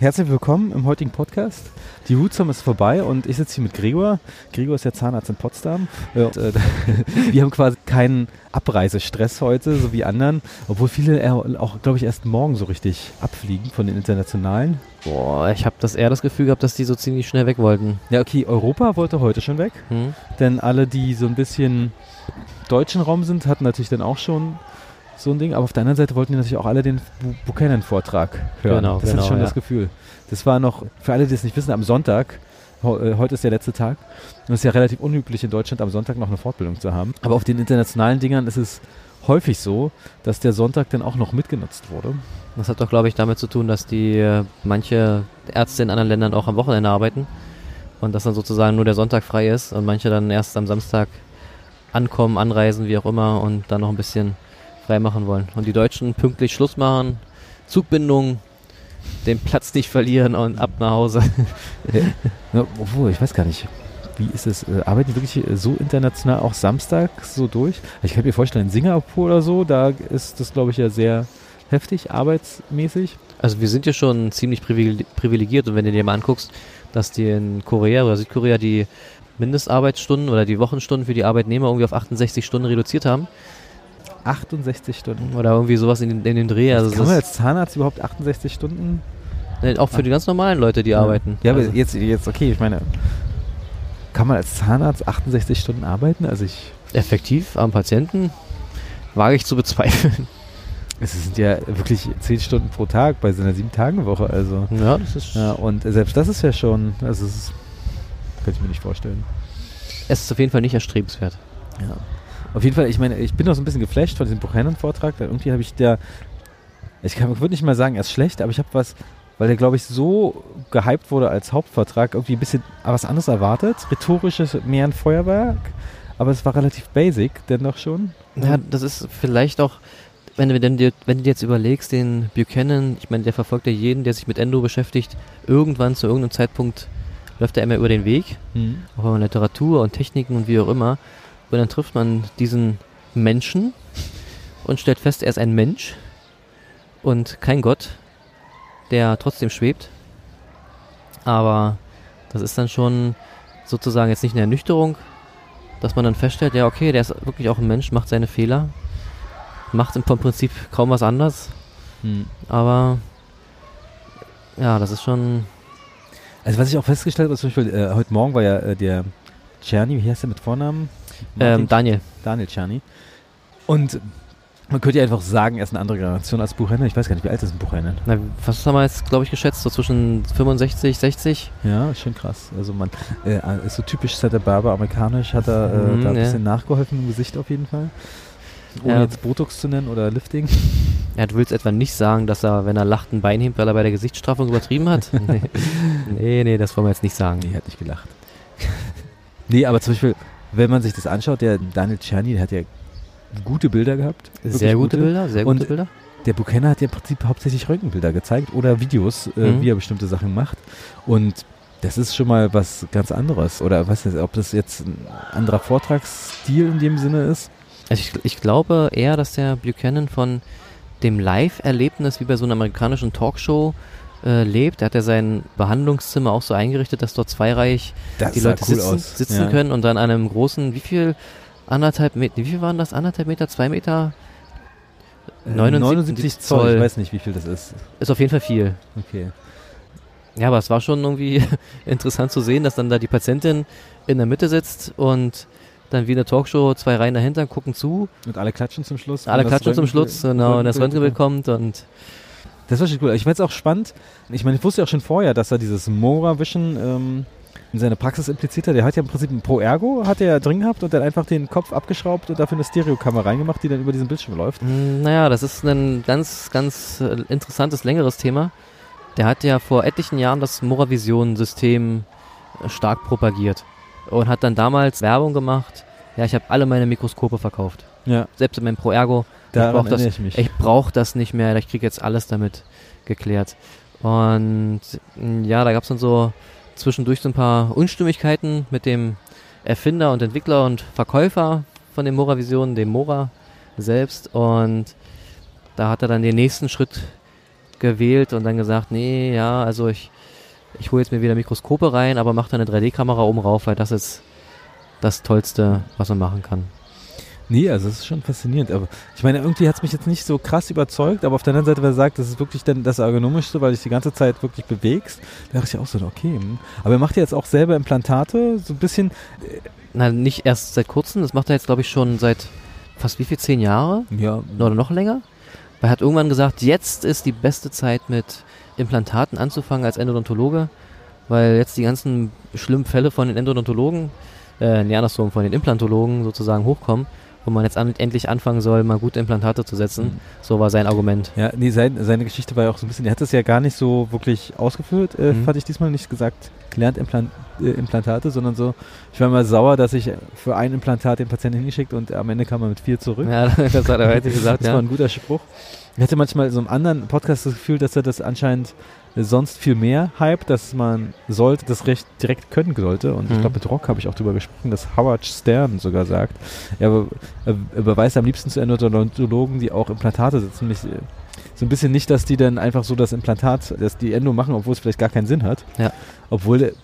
Herzlich willkommen im heutigen Podcast. Die Hootsum ist vorbei und ich sitze hier mit Gregor. Gregor ist ja Zahnarzt in Potsdam. Und, äh, wir haben quasi keinen Abreisestress heute, so wie anderen, obwohl viele auch, glaube ich, erst morgen so richtig abfliegen von den internationalen. Boah, ich habe das eher das Gefühl gehabt, dass die so ziemlich schnell weg wollten. Ja, okay, Europa wollte heute schon weg, hm. denn alle, die so ein bisschen deutschen Raum sind, hatten natürlich dann auch schon so ein Ding. Aber auf der anderen Seite wollten die natürlich auch alle den Buchanan-Vortrag hören. Genau, das genau, ist schon ja. das Gefühl. Das war noch, für alle, die es nicht wissen, am Sonntag. Äh, heute ist der letzte Tag. Und es ist ja relativ unüblich in Deutschland am Sonntag noch eine Fortbildung zu haben. Aber auf den internationalen Dingern ist es häufig so, dass der Sonntag dann auch noch mitgenutzt wurde. Das hat doch, glaube ich, damit zu tun, dass die äh, manche Ärzte in anderen Ländern auch am Wochenende arbeiten und dass dann sozusagen nur der Sonntag frei ist und manche dann erst am Samstag ankommen, anreisen, wie auch immer und dann noch ein bisschen freimachen wollen. Und die Deutschen pünktlich Schluss machen, Zugbindung, den Platz nicht verlieren und ab nach Hause. ja, obwohl, ich weiß gar nicht. Wie ist es? Äh, arbeiten die wirklich so international auch Samstag so durch? Ich kann mir vorstellen, in Singapur oder so, da ist das, glaube ich, ja sehr heftig arbeitsmäßig. Also wir sind ja schon ziemlich privilegiert und wenn du dir mal anguckst, dass die in Korea oder Südkorea die Mindestarbeitsstunden oder die Wochenstunden für die Arbeitnehmer irgendwie auf 68 Stunden reduziert haben, 68 Stunden. Oder irgendwie sowas in, in dem Dreh. Also kann man als Zahnarzt überhaupt 68 Stunden? Ne, auch für die ganz normalen Leute, die ja. arbeiten. Ja, aber also. jetzt, jetzt, okay, ich meine, kann man als Zahnarzt 68 Stunden arbeiten? Also ich. Effektiv am Patienten wage ich zu bezweifeln. Es sind ja wirklich 10 Stunden pro Tag bei so einer 7-Tage-Woche. Also. Ja, das ist. Ja, und selbst das ist ja schon, also das ist, könnte ich mir nicht vorstellen. Es ist auf jeden Fall nicht erstrebenswert. Ja. Auf jeden Fall, ich meine, ich bin noch so ein bisschen geflasht von diesem Buchanan-Vortrag. Irgendwie habe ich der, ich würde nicht mal sagen, er ist schlecht, aber ich habe was, weil der, glaube ich, so gehypt wurde als Hauptvortrag, irgendwie ein bisschen was anderes erwartet. Rhetorisches, mehr ein Feuerwerk, aber es war relativ basic, dennoch schon. Ja, das ist vielleicht auch, wenn du, wenn, du, wenn du jetzt überlegst, den Buchanan, ich meine, der verfolgt ja jeden, der sich mit Endo beschäftigt, irgendwann zu irgendeinem Zeitpunkt läuft er immer über den Weg, mhm. auch in Literatur und Techniken und wie auch immer. Und dann trifft man diesen Menschen und stellt fest, er ist ein Mensch und kein Gott, der trotzdem schwebt. Aber das ist dann schon sozusagen jetzt nicht eine Ernüchterung, dass man dann feststellt, ja okay, der ist wirklich auch ein Mensch, macht seine Fehler, macht im Prinzip kaum was anders. Hm. Aber ja, das ist schon. Also was ich auch festgestellt habe, zum Beispiel äh, heute Morgen war ja äh, der Czerny, wie heißt der mit Vornamen? Ähm, Daniel. Daniel Czerny. Und man könnte ja einfach sagen, er ist eine andere Generation als Buchhändler. Ich weiß gar nicht, wie alt ist ein Buchhändler? Na, was haben wir jetzt, glaube ich, geschätzt? So zwischen 65, 60? Ja, schon krass. Also man äh, ist so typisch Santa Barber amerikanisch, hat er äh, mhm, da ein ja. bisschen nachgeholfen im Gesicht auf jeden Fall. Ohne ja. jetzt Botox zu nennen oder Lifting. Ja, du willst etwa nicht sagen, dass er, wenn er lacht, ein Bein hebt, weil er bei der Gesichtsstraffung übertrieben hat? nee. nee, nee, das wollen wir jetzt nicht sagen. Nee, er hat nicht gelacht. nee, aber zum Beispiel, wenn man sich das anschaut, der Daniel Czerny, der hat ja gute Bilder gehabt. Sehr gute, gute, Bilder, sehr gute und Bilder. Der Buchanan hat ja im Prinzip hauptsächlich Röntgenbilder gezeigt oder Videos, äh, mhm. wie er bestimmte Sachen macht. Und das ist schon mal was ganz anderes. Oder was ist, ob das jetzt ein anderer Vortragsstil in dem Sinne ist? Also ich, ich glaube eher, dass der Buchanan von dem Live-Erlebnis wie bei so einer amerikanischen Talkshow äh, lebt. Er hat ja sein Behandlungszimmer auch so eingerichtet, dass dort zweireich das die Leute cool sitzen, sitzen ja. können und dann an einem großen, wie viel, anderthalb Meter, wie viel waren das? Anderthalb Meter, zwei Meter? 79, 79 Zoll. Zoll. Ich weiß nicht, wie viel das ist. Ist auf jeden Fall viel. Okay. Ja, aber es war schon irgendwie interessant zu sehen, dass dann da die Patientin in der Mitte sitzt und dann wie in der Talkshow zwei Reihen dahinter gucken zu. Und alle klatschen zum Schluss. Alle klatschen zum Schluss, genau, und das Röntgenbild kommt und das war schon cool. Ich fand es auch spannend. Ich meine, ich wusste ja auch schon vorher, dass er dieses Mora Vision ähm, in seiner Praxis impliziert hat. Der hat ja im Prinzip ein Pro Ergo, hat er drin gehabt und dann einfach den Kopf abgeschraubt und dafür eine Stereokamera reingemacht, die dann über diesen Bildschirm läuft. Hm, naja, das ist ein ganz, ganz äh, interessantes, längeres Thema. Der hat ja vor etlichen Jahren das Moravision-System äh, stark propagiert und hat dann damals Werbung gemacht. Ja, ich habe alle meine Mikroskope verkauft. Ja. Selbst in meinem Pro Ergo Daran ich brauche das, ich, mich. ich brauche das nicht mehr, ich kriege jetzt alles damit geklärt. Und mm, ja, da gab es dann so zwischendurch so ein paar Unstimmigkeiten mit dem Erfinder und Entwickler und Verkäufer von den Mora-Visionen, dem Mora selbst. Und da hat er dann den nächsten Schritt gewählt und dann gesagt, nee, ja, also ich, ich hole jetzt mir wieder Mikroskope rein, aber mache da eine 3D-Kamera oben rauf, weil das ist das Tollste, was man machen kann. Nee, also es ist schon faszinierend. Aber ich meine, irgendwie hat es mich jetzt nicht so krass überzeugt, aber auf der anderen Seite, wer sagt, das ist wirklich dann das Ergonomischste, weil dich die ganze Zeit wirklich bewegst, da dachte ich auch so, okay. Hm. Aber er macht ja jetzt auch selber Implantate, so ein bisschen. Äh, Na, nicht erst seit kurzem, das macht er jetzt, glaube ich, schon seit fast wie viel, zehn Jahre? Ja. Oder noch länger? Weil er hat irgendwann gesagt, jetzt ist die beste Zeit mit Implantaten anzufangen als Endodontologe, weil jetzt die ganzen schlimmen Fälle von den Endodontologen, äh, nee, andersrum, von den Implantologen sozusagen hochkommen wo man jetzt an, endlich anfangen soll, mal gute Implantate zu setzen. So war sein Argument. Ja, nee, sein, seine Geschichte war ja auch so ein bisschen, er hat das ja gar nicht so wirklich ausgeführt, äh, mhm. fand ich diesmal nicht gesagt, gelernt Implant, äh, Implantate, sondern so, ich war mal sauer, dass ich für ein Implantat den Patienten hingeschickt und am Ende kam er mit vier zurück. Ja, das hat er heute gesagt, Das ja. war ein guter Spruch. Ich hatte manchmal so einem anderen Podcast das Gefühl, dass er das anscheinend sonst viel mehr Hype, dass man sollte, das recht direkt können sollte. Und mhm. ich glaube, mit Rock habe ich auch darüber gesprochen, dass Howard Stern sogar sagt, er, er beweist am liebsten zu Endodontologen, die auch Implantate setzen, nicht, so ein bisschen nicht, dass die dann einfach so das Implantat, dass die Endo machen, obwohl es vielleicht gar keinen Sinn hat. Ja. Obwohl,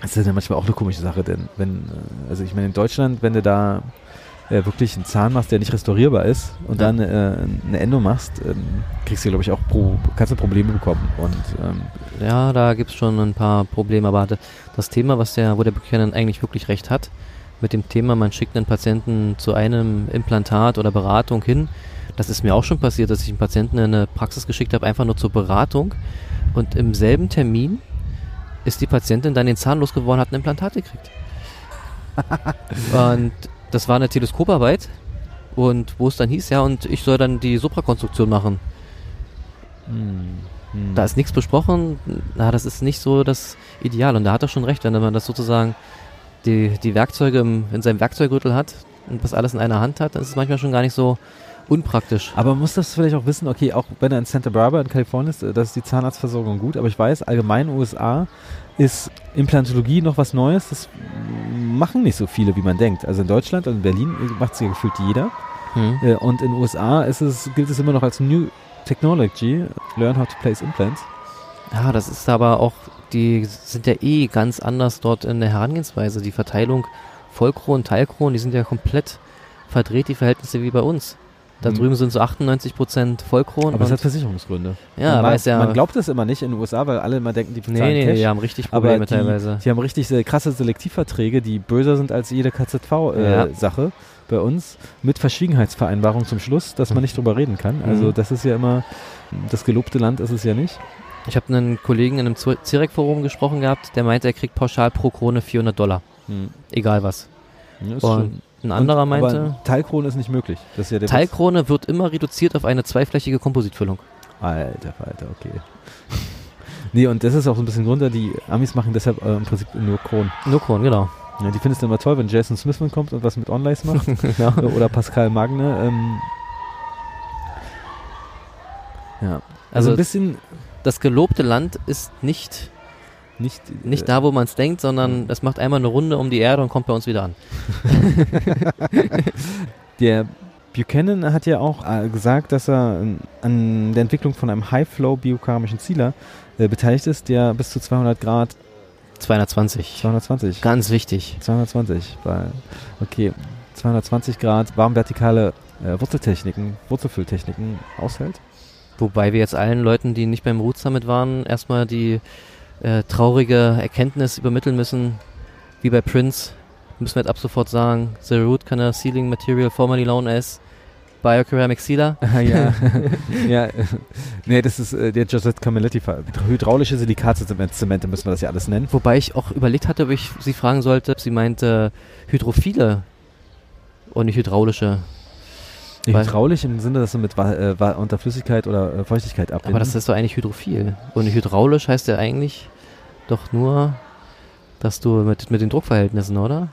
das ist ja manchmal auch eine komische Sache, denn wenn, äh, also ich meine, in Deutschland, wenn du da äh, wirklich einen Zahn machst, der nicht restaurierbar ist und ja. dann äh, eine Endo machst, ähm, kriegst du, glaube ich, auch Pro, kannst du Probleme bekommen. Und, ähm, ja, da gibt es schon ein paar Probleme, aber das Thema, was der, wo der Buchanan eigentlich wirklich recht hat, mit dem Thema, man schickt einen Patienten zu einem Implantat oder Beratung hin, das ist mir auch schon passiert, dass ich einen Patienten in eine Praxis geschickt habe, einfach nur zur Beratung und im selben Termin ist die Patientin dann den Zahn losgeworden, hat ein Implantat gekriegt. und das war eine Teleskoparbeit und wo es dann hieß, ja, und ich soll dann die Suprakonstruktion machen. Hm, hm. Da ist nichts besprochen, na, das ist nicht so das Ideal. Und da hat er schon recht, wenn man das sozusagen die, die Werkzeuge im, in seinem Werkzeuggürtel hat und das alles in einer Hand hat, dann ist es manchmal schon gar nicht so unpraktisch. Aber man muss das vielleicht auch wissen, okay, auch wenn er in Santa Barbara in Kalifornien ist, da ist die Zahnarztversorgung gut, aber ich weiß, allgemein in den USA ist Implantologie noch was Neues. Das machen nicht so viele, wie man denkt. Also in Deutschland und in Berlin macht es ja gefühlt jeder. Mhm. Und in den USA ist es, gilt es immer noch als New Technology, Learn how to place implants. Ja, das ist aber auch, die sind ja eh ganz anders dort in der Herangehensweise. Die Verteilung Vollkron, Teilkron, die sind ja komplett verdreht, die Verhältnisse wie bei uns. Da mhm. drüben sind so 98% Vollkronen. Aber es hat Versicherungsgründe. Ja, man, ja. Man glaubt es immer nicht in den USA, weil alle immer denken, die bezahlen Nee, nee, Cash. die haben richtig Probleme aber die, teilweise. Die haben richtig krasse Selektivverträge, die böser sind als jede KZV-Sache. Äh, ja. bei uns mit Verschwiegenheitsvereinbarung zum Schluss, dass man nicht drüber reden kann. Also mhm. das ist ja immer, das gelobte Land ist es ja nicht. Ich habe einen Kollegen in einem Zirek-Forum gesprochen gehabt, der meinte, er kriegt pauschal pro Krone 400 Dollar. Mhm. Egal was. Ja, Und ein anderer und, meinte. Aber Teilkrone ist nicht möglich. Das ist ja Teilkrone Witz. wird immer reduziert auf eine zweiflächige Kompositfüllung. Alter, Alter, okay. nee, und das ist auch so ein bisschen runter. Die Amis machen deshalb äh, im Prinzip nur Kronen. Nur Kronen, genau. Ja, die findest du immer toll, wenn Jason Smithman kommt und was mit Onlays macht. ja. Oder Pascal Magne. Ähm, ja. Also, also ein bisschen. Das gelobte Land ist nicht nicht, nicht äh, da, wo man es denkt, sondern es macht einmal eine Runde um die Erde und kommt bei uns wieder an. der Buchanan hat ja auch äh, gesagt, dass er an der Entwicklung von einem High-Flow-biokeramischen Zieler äh, beteiligt ist, der bis zu 200 Grad 220. 220. Ganz wichtig. 220, weil, okay, 220 Grad warmvertikale äh, Wurzeltechniken, Wurzelfülltechniken aushält. Wobei wir jetzt allen Leuten, die nicht beim Root Summit waren, erstmal die äh, traurige Erkenntnis übermitteln müssen, wie bei Prince, müssen wir jetzt ab sofort sagen, the root canal sealing material formerly known as Bioceramic Sealer. ja, ja. Nee, das ist äh, der Josette Camilletti. Hydraulische Silikatzemente müssen wir das ja alles nennen. Wobei ich auch überlegt hatte, ob ich sie fragen sollte. Sie meinte hydrophile und nicht hydraulische. Hydraulisch im Sinne, dass du mit äh, unter Flüssigkeit oder äh, Feuchtigkeit abbinden. Aber das ist doch eigentlich hydrophil. Und hydraulisch heißt ja eigentlich doch nur, dass du mit, mit den Druckverhältnissen, oder?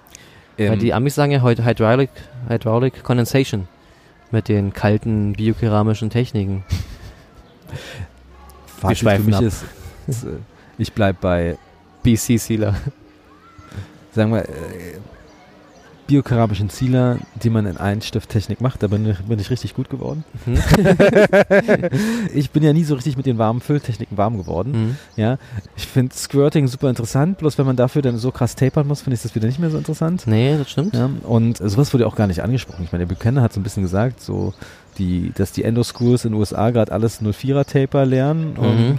Ähm Weil die Amis sagen ja heute Hydraulic, Hydraulic Condensation mit den kalten biokeramischen Techniken. Fazit für mich ab. ist, ist, äh, ich bleib bei BC Sealer. Sagen wir, äh, biokerabischen Zieler, die man in Einstift-Technik macht. Da bin ich, bin ich richtig gut geworden. Mhm. ich bin ja nie so richtig mit den warmen Fülltechniken warm geworden. Mhm. Ja, ich finde Squirting super interessant, bloß wenn man dafür dann so krass tapern muss, finde ich das wieder nicht mehr so interessant. Nee, das stimmt. Ja, und sowas wurde auch gar nicht angesprochen. Ich meine, der Buchanan hat so ein bisschen gesagt, so die, dass die Endo-Schools in den USA gerade alles 04er Taper lernen. Und, mhm.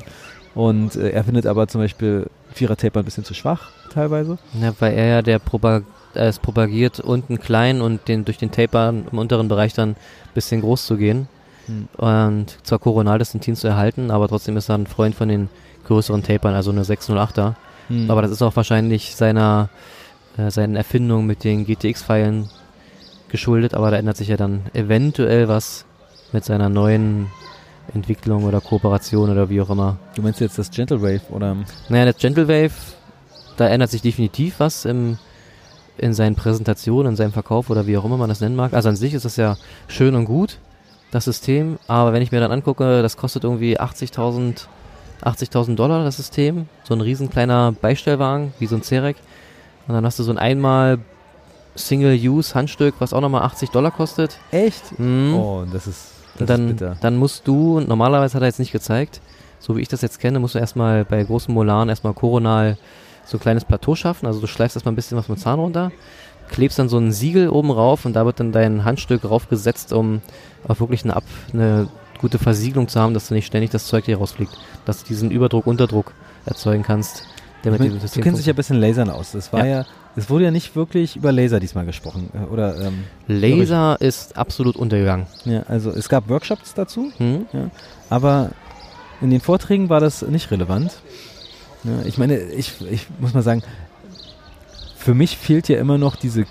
und äh, er findet aber zum Beispiel Vierer Taper ein bisschen zu schwach teilweise. Ja, weil er ja der Propag äh, es propagiert, unten klein und den, durch den Taper im unteren Bereich dann ein bisschen groß zu gehen. Hm. Und zwar Coronal Distantin zu erhalten, aber trotzdem ist er ein Freund von den größeren Tapern, also eine 608er. Hm. Aber das ist auch wahrscheinlich seiner, äh, seinen Erfindungen mit den GTX-Pfeilen geschuldet, aber da ändert sich ja dann eventuell was mit seiner neuen Entwicklung oder Kooperation oder wie auch immer. Du meinst jetzt das Gentle Wave oder? Naja, das Gentle Wave, da ändert sich definitiv was im, in seinen Präsentationen, in seinem Verkauf oder wie auch immer man das nennen mag. Also an sich ist das ja schön und gut, das System, aber wenn ich mir dann angucke, das kostet irgendwie 80.000 80.000 Dollar das System, so ein riesen kleiner Beistellwagen, wie so ein Cerec. Und dann hast du so ein einmal Single-Use-Handstück, was auch nochmal 80 Dollar kostet. Echt? Mhm. Oh, das ist, das dann, ist dann musst du, normalerweise hat er jetzt nicht gezeigt, so wie ich das jetzt kenne, musst du erstmal bei großen Molaren erstmal koronal so ein kleines Plateau schaffen. Also du schleifst erstmal ein bisschen was mit Zahn runter, klebst dann so ein Siegel oben rauf und da wird dann dein Handstück raufgesetzt, um auch wirklich eine, Ab, eine gute Versiegelung zu haben, dass du nicht ständig das Zeug hier rausfliegt. Dass du diesen Überdruck, Unterdruck erzeugen kannst. Der mit System du kennst dich ja ein bisschen Lasern aus. Das war ja, es wurde ja nicht wirklich über Laser diesmal gesprochen. Äh, oder, ähm, Laser ist absolut untergegangen. Ja, also es gab Workshops dazu, mhm. ja, aber in den Vorträgen war das nicht relevant. Ja, ich meine, ich, ich muss mal sagen, für mich fehlt ja immer noch diese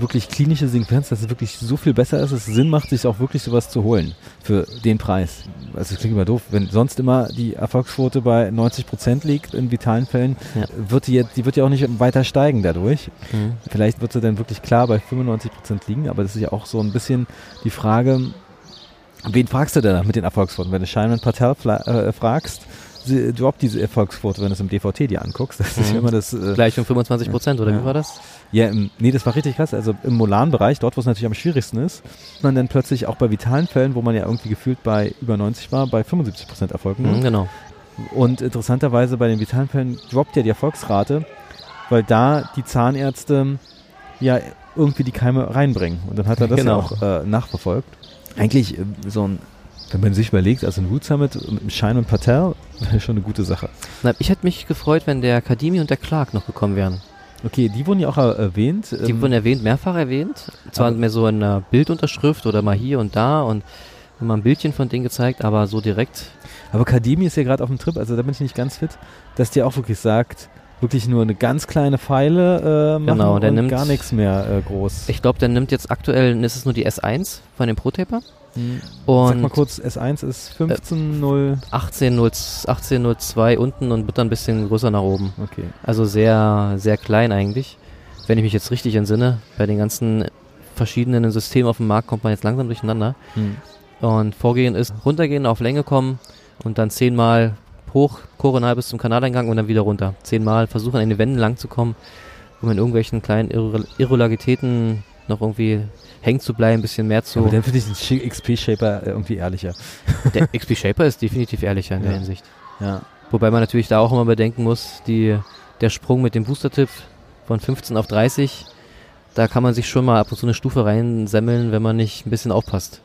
wirklich klinische Sequenz, dass es wirklich so viel besser ist, dass es Sinn macht, sich auch wirklich sowas zu holen für den Preis. Also das klingt immer doof, wenn sonst immer die Erfolgsquote bei 90 Prozent liegt in vitalen Fällen, ja. wird die jetzt, die wird ja auch nicht weiter steigen dadurch. Mhm. Vielleicht wird sie dann wirklich klar bei 95 Prozent liegen, aber das ist ja auch so ein bisschen die Frage, wen fragst du denn mit den Erfolgsquoten? Wenn du Scheinman Patel äh, fragst, droppt diese Erfolgsquote, wenn du es im DVT dir anguckst. Das ist mhm. immer das. Äh, Gleich um 25 Prozent, oder ja. wie war das? Ja, im, nee, das war richtig krass. Also im Molan-Bereich, dort, wo es natürlich am schwierigsten ist, man dann plötzlich auch bei vitalen Fällen, wo man ja irgendwie gefühlt bei über 90 war, bei 75 Prozent Erfolg. Mhm, genau. Und interessanterweise bei den vitalen Fällen droppt ja die Erfolgsrate, weil da die Zahnärzte ja irgendwie die Keime reinbringen. Und dann hat er das genau. auch äh, nachverfolgt. Eigentlich äh, so ein wenn man sich überlegt, also ein Root Summit mit Shine und Patel, wäre schon eine gute Sache. Na, ich hätte mich gefreut, wenn der Kadimi und der Clark noch gekommen wären. Okay, die wurden ja auch erwähnt. Die ähm, wurden erwähnt, mehrfach erwähnt. Zwar mehr so in einer Bildunterschrift oder mal hier und da und mal ein Bildchen von denen gezeigt, aber so direkt. Aber Kadimi ist ja gerade auf dem Trip, also da bin ich nicht ganz fit, dass der auch wirklich sagt, wirklich nur eine ganz kleine Pfeile äh, machen genau, der und nimmt, gar nichts mehr äh, groß. Ich glaube, der nimmt jetzt aktuell, ist es nur die S1 von dem Pro-Taper. Mhm. Und Sag mal kurz, S1 ist 15.0. Äh, 18.02 unten und wird dann ein bisschen größer nach oben. Okay. Also sehr, sehr klein eigentlich. Wenn ich mich jetzt richtig entsinne, bei den ganzen verschiedenen Systemen auf dem Markt kommt man jetzt langsam durcheinander. Mhm. Und Vorgehen ist runtergehen, auf Länge kommen und dann zehnmal hoch, koronal bis zum Kanaleingang und dann wieder runter. Zehnmal versuchen, an den Wänden lang zu kommen, um in irgendwelchen kleinen Irregularitäten noch irgendwie hängen zu bleiben, ein bisschen mehr zu. aber dann finde ich den XP-Shaper äh, irgendwie ehrlicher. Der XP-Shaper ist definitiv ehrlicher in ja. der Hinsicht. Ja. Wobei man natürlich da auch immer bedenken muss, die, der Sprung mit dem Booster-Tipp von 15 auf 30, da kann man sich schon mal ab und zu eine Stufe reinsemmeln, wenn man nicht ein bisschen aufpasst.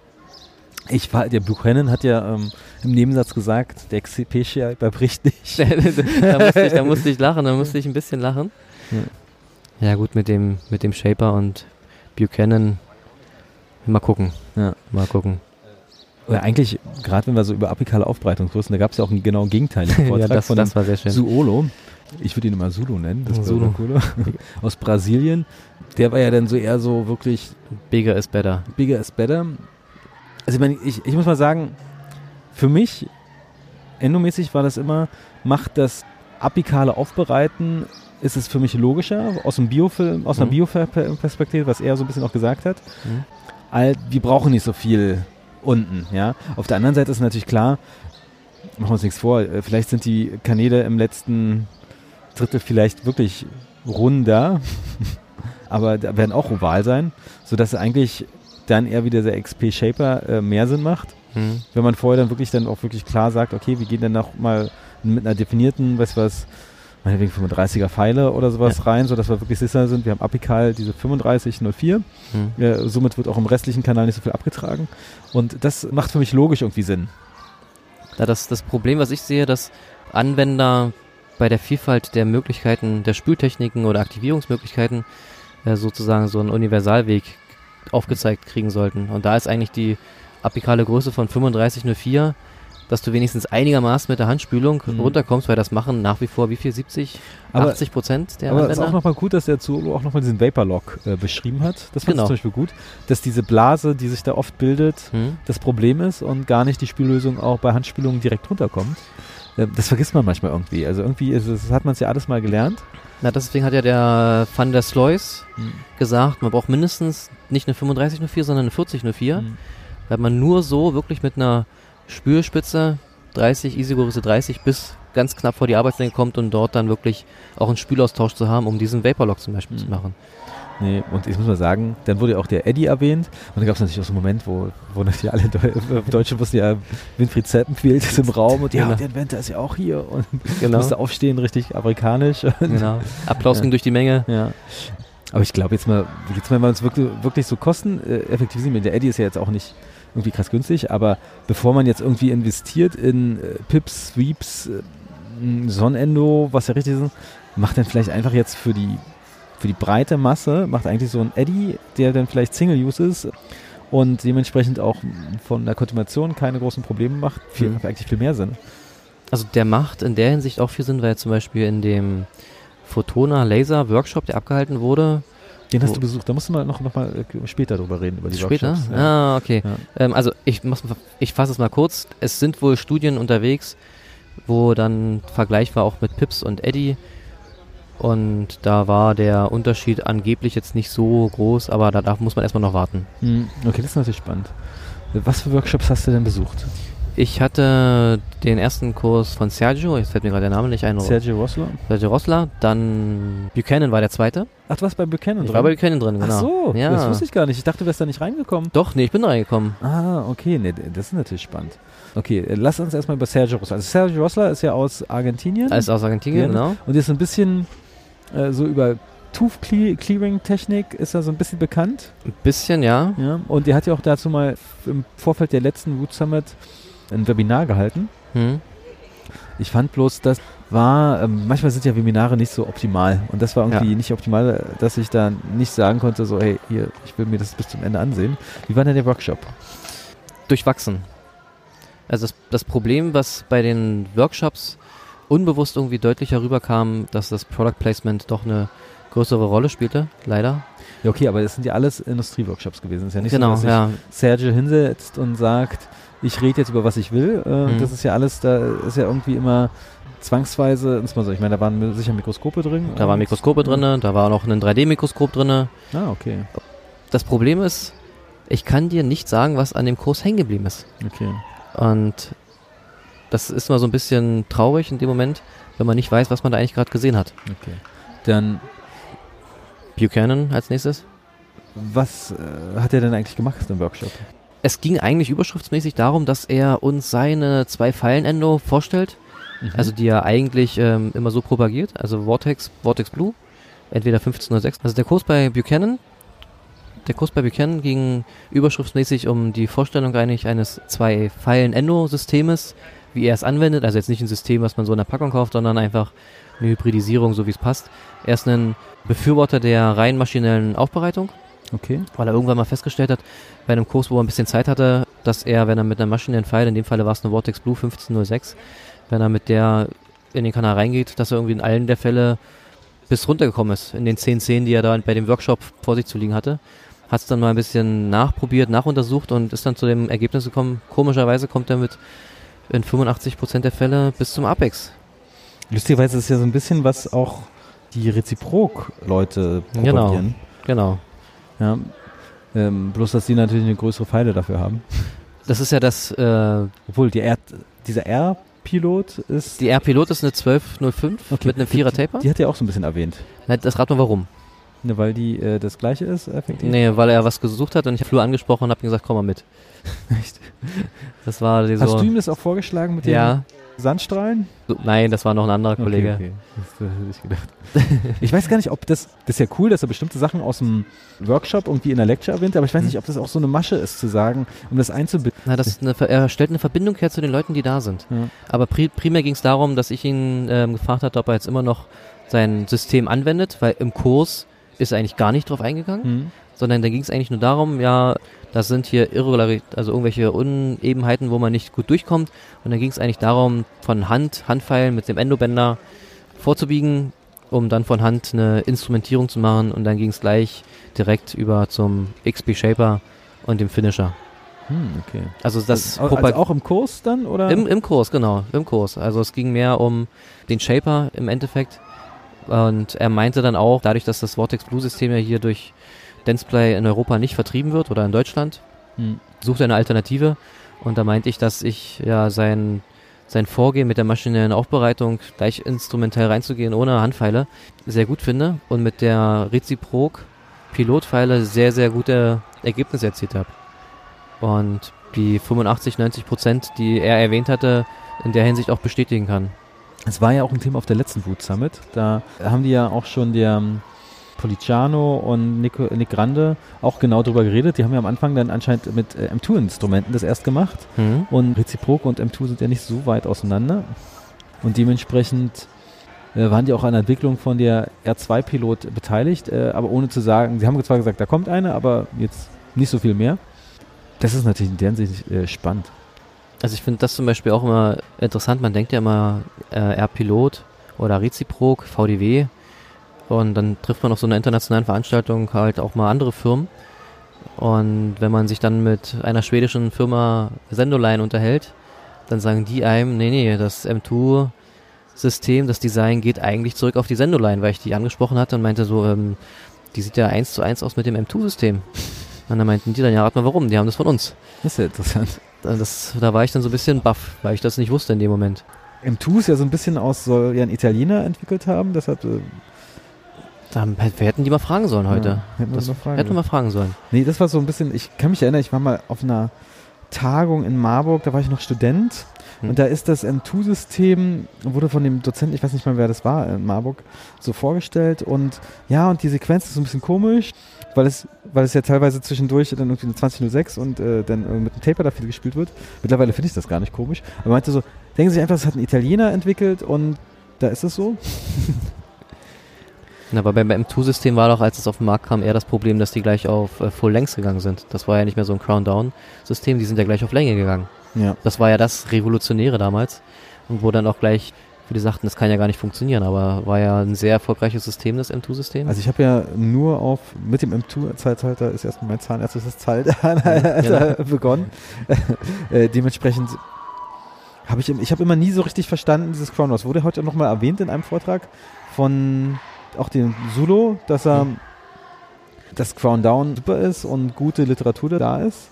Ich war, der Buchanan hat ja ähm, im Nebensatz gesagt, der XP-Shaper bricht nicht. da, musste ich, da musste ich lachen, da musste ich ein bisschen lachen. Ja, ja gut, mit dem, mit dem Shaper und Buchanan Mal gucken. Ja. Mal gucken. Oder eigentlich, gerade wenn wir so über apikale Aufbreitungsgrößen, da gab es ja auch einen genau gegenteiligen Vortrag ja, das, von das war sehr schön. Suolo. Ich würde ihn immer Zulu nennen, das Zulu. Cool. Aus Brasilien. Der war ja dann so eher so wirklich. Bigger is better. Bigger is better. Also ich meine, ich, ich muss mal sagen, für mich, endomäßig war das immer, macht das apikale Aufbereiten ist es für mich logischer, aus, dem Biofilm, aus einer mhm. Bioperspektive, was er so ein bisschen auch gesagt hat. Mhm. All, wir brauchen nicht so viel unten. Ja? Auf der anderen Seite ist natürlich klar, machen wir uns nichts vor, äh, vielleicht sind die Kanäle im letzten Drittel vielleicht wirklich runder. aber da werden auch oval sein, sodass eigentlich dann eher wieder der XP Shaper äh, mehr Sinn macht. Mhm. Wenn man vorher dann wirklich dann auch wirklich klar sagt, okay, wir gehen dann noch mal mit einer definierten, du was, meinetwegen 35er Pfeile oder sowas ja. rein, sodass wir wirklich sicher sind, wir haben apikal diese 3504. Mhm. Äh, somit wird auch im restlichen Kanal nicht so viel abgetragen. Und das macht für mich logisch irgendwie Sinn. Ja, das, das Problem, was ich sehe, dass Anwender bei der Vielfalt der Möglichkeiten der Spültechniken oder Aktivierungsmöglichkeiten äh, sozusagen so einen Universalweg aufgezeigt kriegen sollten. Und da ist eigentlich die apikale Größe von 3504 dass du wenigstens einigermaßen mit der Handspülung mhm. runterkommst, weil das machen nach wie vor wie viel? 70, aber, 80 Prozent der Aber es ist auch nochmal gut, dass der Zolo auch nochmal diesen Vapor Lock äh, beschrieben hat. Das fand genau. ich zum Beispiel gut, dass diese Blase, die sich da oft bildet, mhm. das Problem ist und gar nicht die Spüllösung auch bei Handspülungen direkt runterkommt. Äh, das vergisst man manchmal irgendwie. Also irgendwie ist es, hat man es ja alles mal gelernt. Na, deswegen hat ja der Van der Slois mhm. gesagt, man braucht mindestens nicht eine 3504, sondern eine 4004, mhm. weil man nur so wirklich mit einer Spülspitze 30, Easy-Größe 30 bis ganz knapp vor die Arbeitslänge kommt und dort dann wirklich auch einen Spülaustausch zu haben, um diesen Vaporlock zum Beispiel mhm. zu machen. Nee, und ich muss mal sagen, dann wurde ja auch der Eddie erwähnt und da gab es natürlich auch so einen Moment, wo, wo natürlich alle Deu Deutsche wussten ja, Winfried Zeppenfield ist im Raum und ja, genau. der Inventor ist ja auch hier und genau. musste aufstehen, richtig amerikanisch. genau. Applaus ging durch die Menge. Ja. Aber ich glaube jetzt mal, jetzt mal, wenn wir uns wirklich, wirklich so kosteneffektiv sehen, der Eddie ist ja jetzt auch nicht irgendwie krass günstig, aber bevor man jetzt irgendwie investiert in äh, Pips, Sweeps, äh, Sonnendo, was ja richtig ist, macht dann vielleicht einfach jetzt für die, für die breite Masse, macht eigentlich so ein Eddy, der dann vielleicht Single-Use ist und dementsprechend auch von der Kontinuation keine großen Probleme macht, viel, mhm. eigentlich viel mehr Sinn. Also der macht in der Hinsicht auch viel Sinn, weil zum Beispiel in dem Photona Laser Workshop, der abgehalten wurde, den hast du besucht. Da musst du mal noch, noch mal äh, später drüber reden, über die später? Workshops. Ja. Ah, okay. Ja. Ähm, also ich, ich fasse es mal kurz. Es sind wohl Studien unterwegs, wo dann Vergleich war auch mit Pips und Eddie. Und da war der Unterschied angeblich jetzt nicht so groß, aber da, muss man erstmal noch warten. Hm, okay, das ist natürlich spannend. Was für Workshops hast du denn besucht? Ich hatte den ersten Kurs von Sergio, jetzt fällt mir gerade der Name nicht ein. Sergio Rossler? Sergio Rossler, dann Buchanan war der zweite. Ach, du warst bei Buchanan ich drin? Ich war bei Buchanan drin, genau. Ach so, ja. das wusste ich gar nicht. Ich dachte, du wärst da nicht reingekommen. Doch, nee, ich bin da reingekommen. Ah, okay, nee, das ist natürlich spannend. Okay, äh, lass uns erstmal über Sergio Rossler. Also Sergio Rossler ist ja aus Argentinien. Er ist aus Argentinien, genau. Und ist ein bisschen äh, so über Tooth Clearing Technik ist er so ein bisschen bekannt. Ein bisschen, ja. ja. Und er hat ja auch dazu mal im Vorfeld der letzten Root Summit ein Webinar gehalten. Hm. Ich fand bloß, das war, ähm, manchmal sind ja Webinare nicht so optimal. Und das war irgendwie ja. nicht optimal, dass ich da nicht sagen konnte, so, hey, hier, ich will mir das bis zum Ende ansehen. Wie war denn der Workshop? Durchwachsen. Also das, das Problem, was bei den Workshops unbewusst irgendwie deutlicher rüberkam, dass das Product Placement doch eine größere Rolle spielte, leider. Ja, okay, aber das sind ja alles Industrieworkshops gewesen. Es ist ja nicht genau, so, dass ja. Sergio hinsetzt und sagt, ich rede jetzt über was ich will. Äh, mhm. Das ist ja alles, da ist ja irgendwie immer zwangsweise, mal so, ich meine, da waren sicher Mikroskope drin. Da waren Mikroskope drin, da war noch ein 3D-Mikroskop drin. Ah, okay. Das Problem ist, ich kann dir nicht sagen, was an dem Kurs hängen geblieben ist. Okay. Und das ist mal so ein bisschen traurig in dem Moment, wenn man nicht weiß, was man da eigentlich gerade gesehen hat. Okay. Dann Buchanan als nächstes. Was äh, hat er denn eigentlich gemacht im Workshop? Es ging eigentlich überschriftsmäßig darum, dass er uns seine zwei Pfeilen-Endo vorstellt, mhm. also die er eigentlich ähm, immer so propagiert, also Vortex, Vortex Blue, entweder 1506. Also der Kurs bei Buchanan, der Kurs bei Buchanan ging überschriftsmäßig um die Vorstellung eigentlich eines zwei Pfeilen-Endo-Systemes, wie er es anwendet, also jetzt nicht ein System, was man so in der Packung kauft, sondern einfach eine Hybridisierung, so wie es passt. Er ist ein Befürworter der rein maschinellen Aufbereitung Okay. Weil er irgendwann mal festgestellt hat, bei einem Kurs, wo er ein bisschen Zeit hatte, dass er, wenn er mit einer maschinellen Pfeil, in dem Falle war es eine Vortex Blue 1506, wenn er mit der in den Kanal reingeht, dass er irgendwie in allen der Fälle bis runtergekommen ist, in den 10 Szenen, die er da bei dem Workshop vor sich zu liegen hatte. Hat es dann mal ein bisschen nachprobiert, nachuntersucht und ist dann zu dem Ergebnis gekommen, komischerweise kommt er mit in 85% der Fälle bis zum Apex. Lustigerweise ist es ja so ein bisschen, was auch die Reziprok-Leute genau, propagieren. Genau, genau. Ja. Ähm, bloß, dass die natürlich eine größere Pfeile dafür haben. Das ist ja das. Äh, Obwohl, die R, dieser R-Pilot ist. Die R-Pilot ist eine 1205 okay. mit einem Vierer-Taper. Die, die, hat ja auch so ein bisschen erwähnt. Das rat mal warum. Ne, weil die äh, das gleiche ist, effektiv? Nee, weil er was gesucht hat und ich habe Flu angesprochen und habe ihm gesagt, komm mal mit. Echt? Das war Hast so du ihm das auch vorgeschlagen mit ja. Sandstrahlen? So, nein, das war noch ein anderer Kollege. Okay, okay. Das, das hätte ich gedacht. ich weiß gar nicht, ob das, das ist ja cool, dass er bestimmte Sachen aus dem Workshop irgendwie in der Lecture erwähnt, aber ich weiß mhm. nicht, ob das auch so eine Masche ist, zu sagen, um das einzubinden. Na, das eine, er stellt eine Verbindung her zu den Leuten, die da sind. Ja. Aber pri primär ging es darum, dass ich ihn ähm, gefragt hatte, ob er jetzt immer noch sein System anwendet, weil im Kurs ist er eigentlich gar nicht drauf eingegangen, mhm. Sondern da ging es eigentlich nur darum, ja, das sind hier Irregularität, also irgendwelche Unebenheiten, wo man nicht gut durchkommt. Und dann ging es eigentlich darum, von Hand, Handpfeilen mit dem Endobänder vorzubiegen, um dann von Hand eine Instrumentierung zu machen. Und dann ging es gleich direkt über zum XP Shaper und dem Finisher. Hm, okay. Also das also, also auch im Kurs dann oder? Im, Im Kurs, genau, im Kurs. Also es ging mehr um den Shaper im Endeffekt. Und er meinte dann auch, dadurch, dass das Vortex Blue System ja hier durch Danceplay in Europa nicht vertrieben wird oder in Deutschland, hm. sucht eine Alternative. Und da meinte ich, dass ich ja sein, sein Vorgehen mit der maschinellen Aufbereitung, gleich instrumentell reinzugehen ohne Handpfeile, sehr gut finde und mit der Reziprok Pilotpfeile sehr, sehr gute Ergebnisse erzielt habe. Und die 85, 90 Prozent, die er erwähnt hatte, in der Hinsicht auch bestätigen kann. Es war ja auch ein Thema auf der letzten Food Summit. Da haben die ja auch schon der Policiano und Nick, Nick Grande auch genau darüber geredet. Die haben ja am Anfang dann anscheinend mit äh, M2-Instrumenten das erst gemacht. Mhm. Und Reziprok und M2 sind ja nicht so weit auseinander. Und dementsprechend äh, waren die auch an der Entwicklung von der R2-Pilot beteiligt, äh, aber ohne zu sagen, sie haben zwar gesagt, da kommt eine, aber jetzt nicht so viel mehr. Das ist natürlich in der Hinsicht äh, spannend. Also ich finde das zum Beispiel auch immer interessant. Man denkt ja immer äh, R-Pilot oder Reziprok, VDW. Und dann trifft man auf so einer internationalen Veranstaltung halt auch mal andere Firmen. Und wenn man sich dann mit einer schwedischen Firma Sendoline unterhält, dann sagen die einem, nee, nee, das M2-System, das Design geht eigentlich zurück auf die Sendoline, weil ich die angesprochen hatte und meinte so, ähm, die sieht ja eins zu eins aus mit dem M2-System. Und dann meinten die dann, ja, rat mal warum, die haben das von uns. Das ist ja interessant. Das, da war ich dann so ein bisschen baff, weil ich das nicht wusste in dem Moment. M2 ist ja so ein bisschen aus, soll ja ein Italiener entwickelt haben, deshalb. Äh da, wir hätten die mal fragen sollen heute. Ja, hätten das, wir mal fragen hätten wir mal fragen sollen. Nee, das war so ein bisschen, ich kann mich erinnern, ich war mal auf einer Tagung in Marburg, da war ich noch Student hm. und da ist das M2-System, wurde von dem Dozenten, ich weiß nicht mal, wer das war, in Marburg, so vorgestellt und ja, und die Sequenz ist so ein bisschen komisch weil es, weil es ja teilweise zwischendurch dann irgendwie eine 2006 und äh, dann äh, mit dem Taper da viel gespielt wird. Mittlerweile finde ich das gar nicht komisch. Aber meinte so, denken Sie sich einfach, das hat ein Italiener entwickelt und da ist es so. Na, aber beim M2-System war doch, als es auf den Markt kam, eher das Problem, dass die gleich auf äh, Full Length gegangen sind. Das war ja nicht mehr so ein Crown-Down-System, die sind ja gleich auf Länge gegangen. Ja. Das war ja das Revolutionäre damals. Und wo dann auch gleich Viele sagten, das kann ja gar nicht funktionieren, aber war ja ein sehr erfolgreiches System, das M2-System. Also ich habe ja nur auf, mit dem M2-Zeitalter ist erstmal mein zahnärztliches Zeitalter ja, genau. begonnen. äh, dementsprechend habe ich, ich habe immer nie so richtig verstanden, dieses Crown Loss. Wurde heute nochmal erwähnt in einem Vortrag von auch dem Zulo, dass er, mhm. das Crown Down super ist und gute Literatur da ist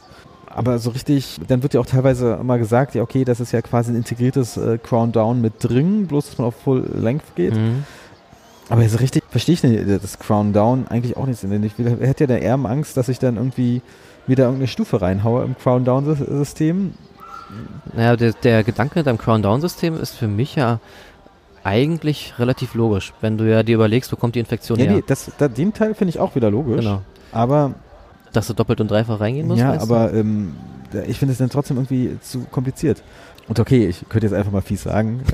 aber so richtig, dann wird ja auch teilweise immer gesagt, ja, okay, das ist ja quasi ein integriertes äh, Crown Down mit drin, bloß dass man auf Full Length geht. Mhm. Aber so richtig verstehe ich nicht, das Crown Down eigentlich auch nicht. Ich will, hätte ja der eher Angst, dass ich dann irgendwie wieder irgendeine Stufe reinhaue im Crown Down System. Naja, der, der Gedanke beim Crown Down System ist für mich ja eigentlich relativ logisch, wenn du ja dir überlegst, wo kommt die Infektion ja, her. Nee, das, da, den Teil finde ich auch wieder logisch. Genau. Aber dass du doppelt und dreifach reingehen musst? Ja, aber ähm, ich finde es dann trotzdem irgendwie zu kompliziert. Und okay, ich könnte jetzt einfach mal fies sagen.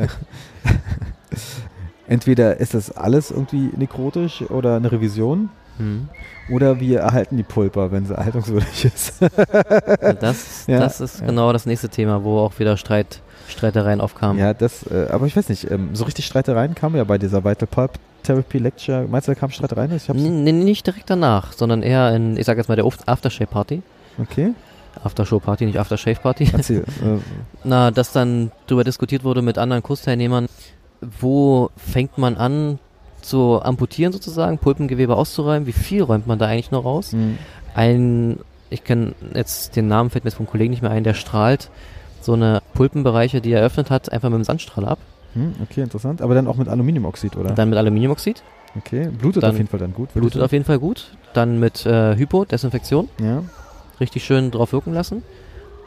Entweder ist das alles irgendwie nekrotisch oder eine Revision. Hm. Oder wir erhalten die Pulper, wenn sie erhaltungswürdig ist. das, ja, das ist ja. genau das nächste Thema, wo auch wieder Streit, Streitereien aufkamen. Ja, das, äh, aber ich weiß nicht, ähm, so richtig Streitereien kamen ja bei dieser Vital Pulp Therapy Lecture. Meinst du, da kam Streitereien? Ich nee, nicht direkt danach, sondern eher in, ich sag jetzt mal, der Aftershave Party. Okay. Aftershow Party, nicht Aftershave Party. Erzähl. Äh, Na, dass dann darüber diskutiert wurde mit anderen Kursteilnehmern, wo fängt man an zu amputieren sozusagen, Pulpengewebe auszuräumen, wie viel räumt man da eigentlich noch raus? Mhm. Ein, ich kenne jetzt den Namen, fällt mir jetzt vom Kollegen nicht mehr ein, der strahlt so eine Pulpenbereiche, die er eröffnet hat, einfach mit dem Sandstrahl ab Hm, okay, interessant. Aber dann auch mit Aluminiumoxid, oder? Dann mit Aluminiumoxid. Okay, blutet dann auf jeden Fall dann gut. Blutet auf jeden Fall gut. Dann mit äh, Hypo, Desinfektion. Ja. Richtig schön drauf wirken lassen.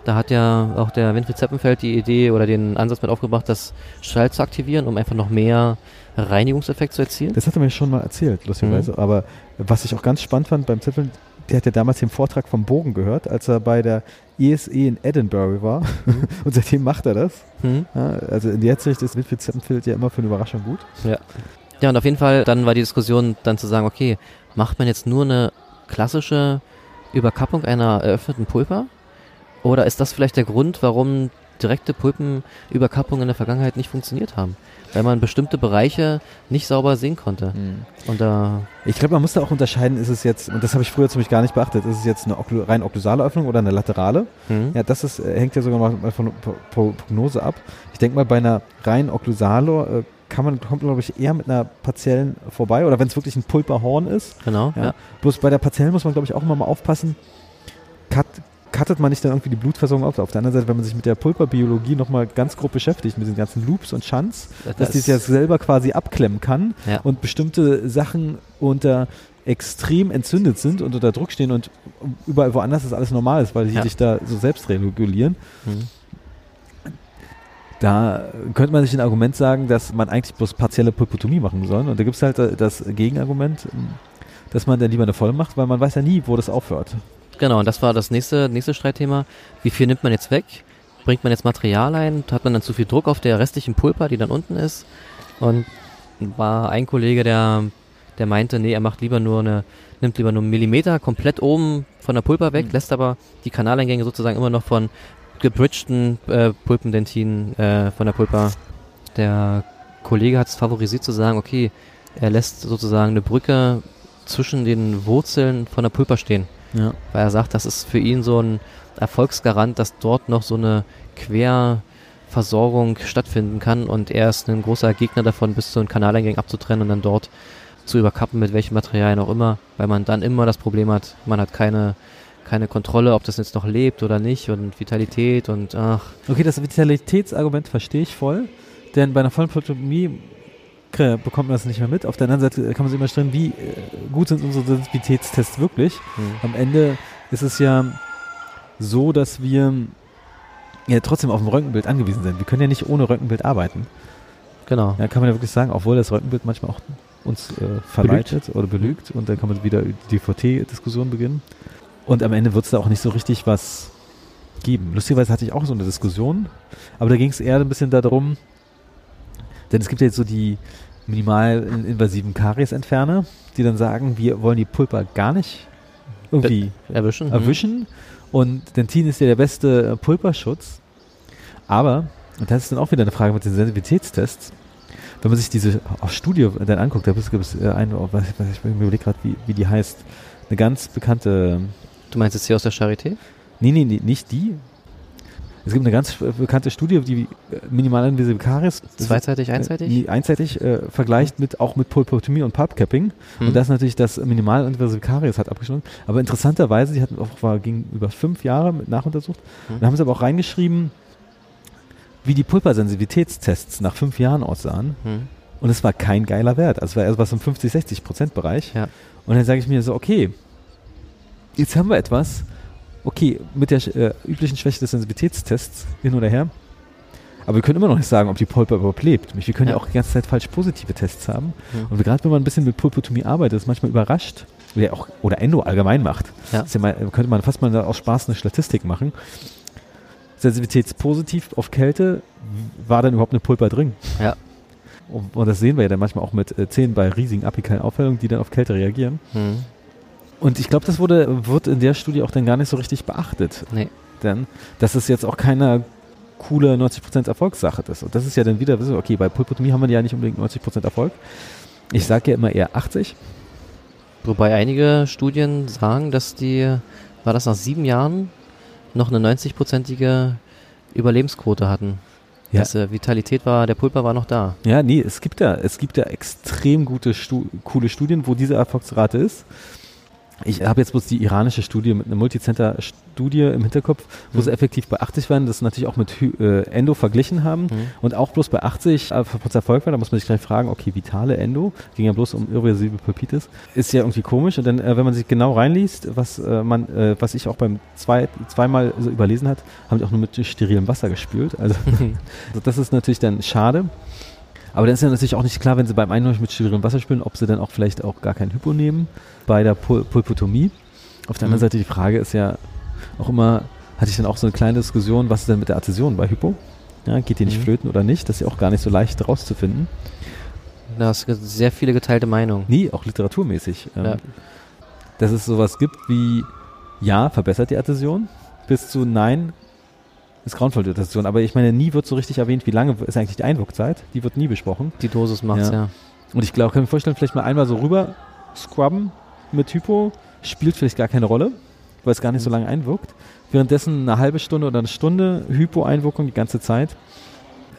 Da hat ja auch der Winfried Zeppenfeld die Idee oder den Ansatz mit aufgebracht, das Schall zu aktivieren, um einfach noch mehr Reinigungseffekt zu erzielen. Das hat er mir schon mal erzählt, lustigerweise. Mhm. Aber was ich auch ganz spannend fand beim Zeppenfeld, der hat ja damals den Vortrag vom Bogen gehört, als er bei der ESE e in Edinburgh war. Mhm. Und seitdem macht er das. Mhm. Ja, also in der Hinsicht ist Winfried Zeppenfeld ja immer für eine Überraschung gut. Ja. Ja, und auf jeden Fall, dann war die Diskussion dann zu sagen, okay, macht man jetzt nur eine klassische Überkappung einer eröffneten Pulper? Oder ist das vielleicht der Grund, warum direkte Pulpenüberkappungen in der Vergangenheit nicht funktioniert haben? Weil man bestimmte Bereiche nicht sauber sehen konnte. Mhm. Und da ich glaube, man muss da auch unterscheiden, ist es jetzt, und das habe ich früher ziemlich gar nicht beachtet, ist es jetzt eine Oklu rein okklusale Öffnung oder eine laterale? Mhm. Ja, das ist, äh, hängt ja sogar mal von Prognose ab. Ich denke mal, bei einer rein okklusale äh, kann man, kommt glaube ich eher mit einer partiellen vorbei oder wenn es wirklich ein Pulperhorn ist. Genau. Ja. ja. Bloß bei der partiellen muss man glaube ich auch immer mal aufpassen. Cut, cuttet man nicht dann irgendwie die Blutversorgung auf. Auf der anderen Seite, wenn man sich mit der Pulperbiologie nochmal ganz grob beschäftigt, mit den ganzen Loops und Shunts, das dass die es ja selber quasi abklemmen kann ja. und bestimmte Sachen unter extrem entzündet sind und unter Druck stehen und überall woanders ist alles normal ist, weil die ja. sich da so selbst regulieren. Mhm. Da könnte man sich ein Argument sagen, dass man eigentlich bloß partielle Pulpotomie machen soll. Und da gibt es halt äh, das Gegenargument, dass man dann lieber eine volle macht, weil man weiß ja nie, wo das aufhört. Genau, und das war das nächste, nächste Streitthema. Wie viel nimmt man jetzt weg? Bringt man jetzt Material ein? Hat man dann zu viel Druck auf der restlichen Pulper, die dann unten ist? Und war ein Kollege, der, der meinte, nee, er macht lieber nur eine, nimmt lieber nur einen Millimeter komplett oben von der Pulper weg, mhm. lässt aber die Kanaleingänge sozusagen immer noch von gebridgten äh, Pulpendentinen äh, von der Pulpa. Der Kollege hat es favorisiert zu sagen, okay, er lässt sozusagen eine Brücke zwischen den Wurzeln von der Pulpa stehen. Ja. Weil er sagt, das ist für ihn so ein Erfolgsgarant, dass dort noch so eine Querversorgung stattfinden kann und er ist ein großer Gegner davon, bis zu den Kanaleingängen abzutrennen und dann dort zu überkappen, mit welchen Materialien auch immer, weil man dann immer das Problem hat, man hat keine keine Kontrolle, ob das jetzt noch lebt oder nicht und Vitalität und ach. Okay, das Vitalitätsargument verstehe ich voll, denn bei einer vollen Plotomie bekommt man das nicht mehr mit. Auf der anderen Seite kann man sich immer stellen, wie äh, gut sind unsere Sensitivitätstests wirklich. Mhm. Am Ende ist es ja so, dass wir ja trotzdem auf dem Röntgenbild angewiesen sind. Wir können ja nicht ohne Röntgenbild arbeiten. Genau. Ja, kann man ja wirklich sagen, obwohl das Röntgenbild manchmal auch uns äh, verleitet belügt. oder belügt und dann kann man wieder die VT-Diskussion beginnen. Und am Ende wird es da auch nicht so richtig was geben. Lustigerweise hatte ich auch so eine Diskussion, aber da ging es eher ein bisschen darum, denn es gibt ja jetzt so die minimal invasiven Kariesentferner, die dann sagen, wir wollen die Pulpa gar nicht irgendwie erwischen. Mhm. erwischen. Und Dentin ist ja der beste äh, Pulperschutz. Aber, und das ist dann auch wieder eine Frage mit den Sensitivitätstests, wenn man sich diese Studie dann anguckt, da gibt es eine, oh, ich überlege gerade, wie, wie die heißt, eine ganz bekannte Du meinst jetzt hier aus der Charité? Nee, nee, nee nicht die. Es gibt eine ganz bekannte Studie, die minimalinvasive Karies zweizeitig, einseitig, äh, einseitig äh, vergleicht mit auch mit Pulpotomie und Pulpcapping mhm. und das natürlich das minimalinvasive Karies hat abgeschlossen. Aber interessanterweise, die hatten auch war, ging über fünf Jahre mit nachuntersucht, mhm. da haben sie aber auch reingeschrieben, wie die Pulpersensitivitätstests nach fünf Jahren aussahen. Mhm. Und es war kein geiler Wert. Also es war erst was im 50, 60 Prozent Bereich. Ja. Und dann sage ich mir so, okay, jetzt haben wir etwas, okay, mit der äh, üblichen Schwäche des Sensitivitätstests hin oder her, aber wir können immer noch nicht sagen, ob die Pulpa überhaupt lebt. Wir können ja, ja auch die ganze Zeit falsch positive Tests haben. Ja. Und gerade wenn man ein bisschen mit Pulpotomie arbeitet, ist manchmal überrascht, oder, auch, oder Endo allgemein macht. Ja. Ja mal, könnte man fast mal aus Spaß eine Statistik machen. Sensitivitätspositiv auf Kälte, war dann überhaupt eine Pulpa drin? Ja. Und, und, das sehen wir ja dann manchmal auch mit äh, Zähnen bei riesigen apikalen Aufhellungen, die dann auf Kälte reagieren. Mhm. Und ich glaube, das wurde, wird in der Studie auch dann gar nicht so richtig beachtet. Nee. Denn das ist jetzt auch keine coole 90% Erfolgssache ist. Und das ist ja dann wieder, okay, bei Pulpotomie haben wir ja nicht unbedingt 90% Erfolg. Ich sage ja immer eher 80. Wobei einige Studien sagen, dass die, war das nach sieben Jahren, noch eine 90-prozentige Überlebensquote hatten. Ja. Das, äh, Vitalität war, der Pulper war noch da. Ja, nee, es gibt ja, es gibt ja extrem gute, Stu coole Studien, wo diese Erfolgsrate ist. Ich habe jetzt bloß die iranische Studie mit einer Multicenter-Studie im Hinterkopf, wo mhm. sie effektiv bei 80 waren, das natürlich auch mit äh, Endo verglichen haben mhm. und auch bloß bei 80 äh, Erfolg war. Da muss man sich gleich fragen, okay, vitale Endo, ging ja bloß um irreversible Pulpitis, ist ja irgendwie komisch. Und dann, äh, wenn man sich genau reinliest, was äh, man, äh, was ich auch beim zwei, zweimal so überlesen hat, haben die auch nur mit sterilem Wasser gespült. Also, also das ist natürlich dann schade. Aber dann ist ja natürlich auch nicht klar, wenn sie beim einen mit sterilem Wasser spülen, ob sie dann auch vielleicht auch gar kein Hypo nehmen bei der Pul Pulpotomie. Auf der anderen mhm. Seite die Frage ist ja auch immer, hatte ich dann auch so eine kleine Diskussion, was ist denn mit der Adhäsion bei Hypo? Ja, geht die nicht mhm. flöten oder nicht? Das ist ja auch gar nicht so leicht rauszufinden. Da ist sehr viele geteilte Meinungen. Nie, auch literaturmäßig. Ähm, ja. Dass es sowas gibt wie, ja, verbessert die Adhäsion, bis zu nein, ist grauenvoll, die Adhäsion. Aber ich meine, nie wird so richtig erwähnt, wie lange ist eigentlich die Einwirkzeit. Die wird nie besprochen. Die Dosis macht's, ja. ja. Und ich glaube, kann mir vorstellen, vielleicht mal einmal so rüber scrubben mit Hypo, spielt vielleicht gar keine Rolle, weil es gar nicht so lange einwirkt. Währenddessen eine halbe Stunde oder eine Stunde Hypo-Einwirkung die ganze Zeit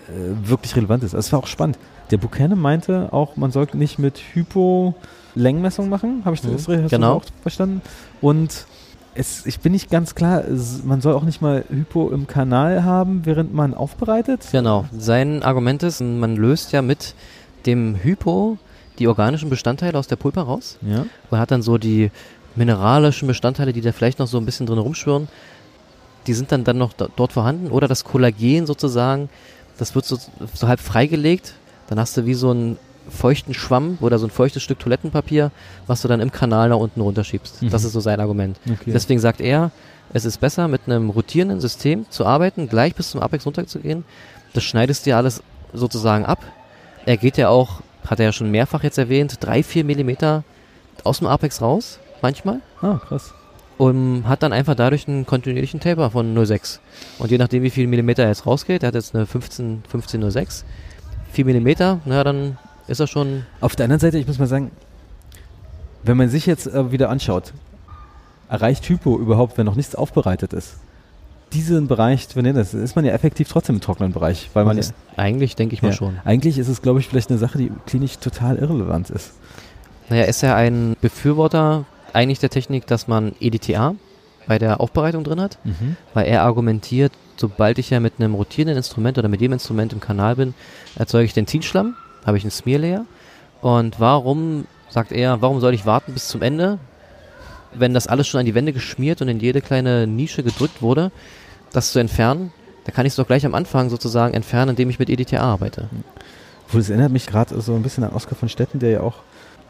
äh, wirklich relevant ist. Also es war auch spannend. Der Buchanan meinte auch, man sollte nicht mit Hypo Längenmessung machen. Habe ich das mhm, genau. auch verstanden? Und es, ich bin nicht ganz klar, man soll auch nicht mal Hypo im Kanal haben, während man aufbereitet. Genau. Sein Argument ist, man löst ja mit dem Hypo die organischen Bestandteile aus der Pulpa raus. Ja. Man hat dann so die mineralischen Bestandteile, die da vielleicht noch so ein bisschen drin rumschwirren. Die sind dann, dann noch dort vorhanden. Oder das Kollagen sozusagen, das wird so, so halb freigelegt. Dann hast du wie so einen feuchten Schwamm oder so ein feuchtes Stück Toilettenpapier, was du dann im Kanal nach unten runterschiebst. Mhm. Das ist so sein Argument. Okay. Deswegen sagt er, es ist besser, mit einem rotierenden System zu arbeiten, gleich bis zum Apex runterzugehen. Das schneidest dir alles sozusagen ab. Er geht ja auch, hat er ja schon mehrfach jetzt erwähnt, drei, vier Millimeter aus dem Apex raus, manchmal. Ah, krass. Und hat dann einfach dadurch einen kontinuierlichen Taper von 0,6. Und je nachdem, wie viel Millimeter er jetzt rausgeht, er hat jetzt eine 15, 15,06, 4 Millimeter, naja, dann ist er schon. Auf der anderen Seite, ich muss mal sagen, wenn man sich jetzt äh, wieder anschaut, erreicht Hypo überhaupt, wenn noch nichts aufbereitet ist? Diesen Bereich, wenn ihr das, ist man ja effektiv trotzdem im trockenen Bereich, weil man ja, eigentlich denke ich mal ja, schon. Eigentlich ist es, glaube ich, vielleicht eine Sache, die klinisch total irrelevant ist. Naja, ist er ein Befürworter eigentlich der Technik, dass man EDTA bei der Aufbereitung drin hat, mhm. weil er argumentiert, sobald ich ja mit einem rotierenden Instrument oder mit dem Instrument im Kanal bin, erzeuge ich den Zielschlamm habe ich einen Smear Layer. Und warum, sagt er, warum soll ich warten bis zum Ende, wenn das alles schon an die Wände geschmiert und in jede kleine Nische gedrückt wurde, das zu entfernen? Da kann ich es doch gleich am Anfang sozusagen entfernen, indem ich mit EDTA arbeite. Obwohl, das erinnert mich gerade so ein bisschen an Oskar von Stetten, der ja auch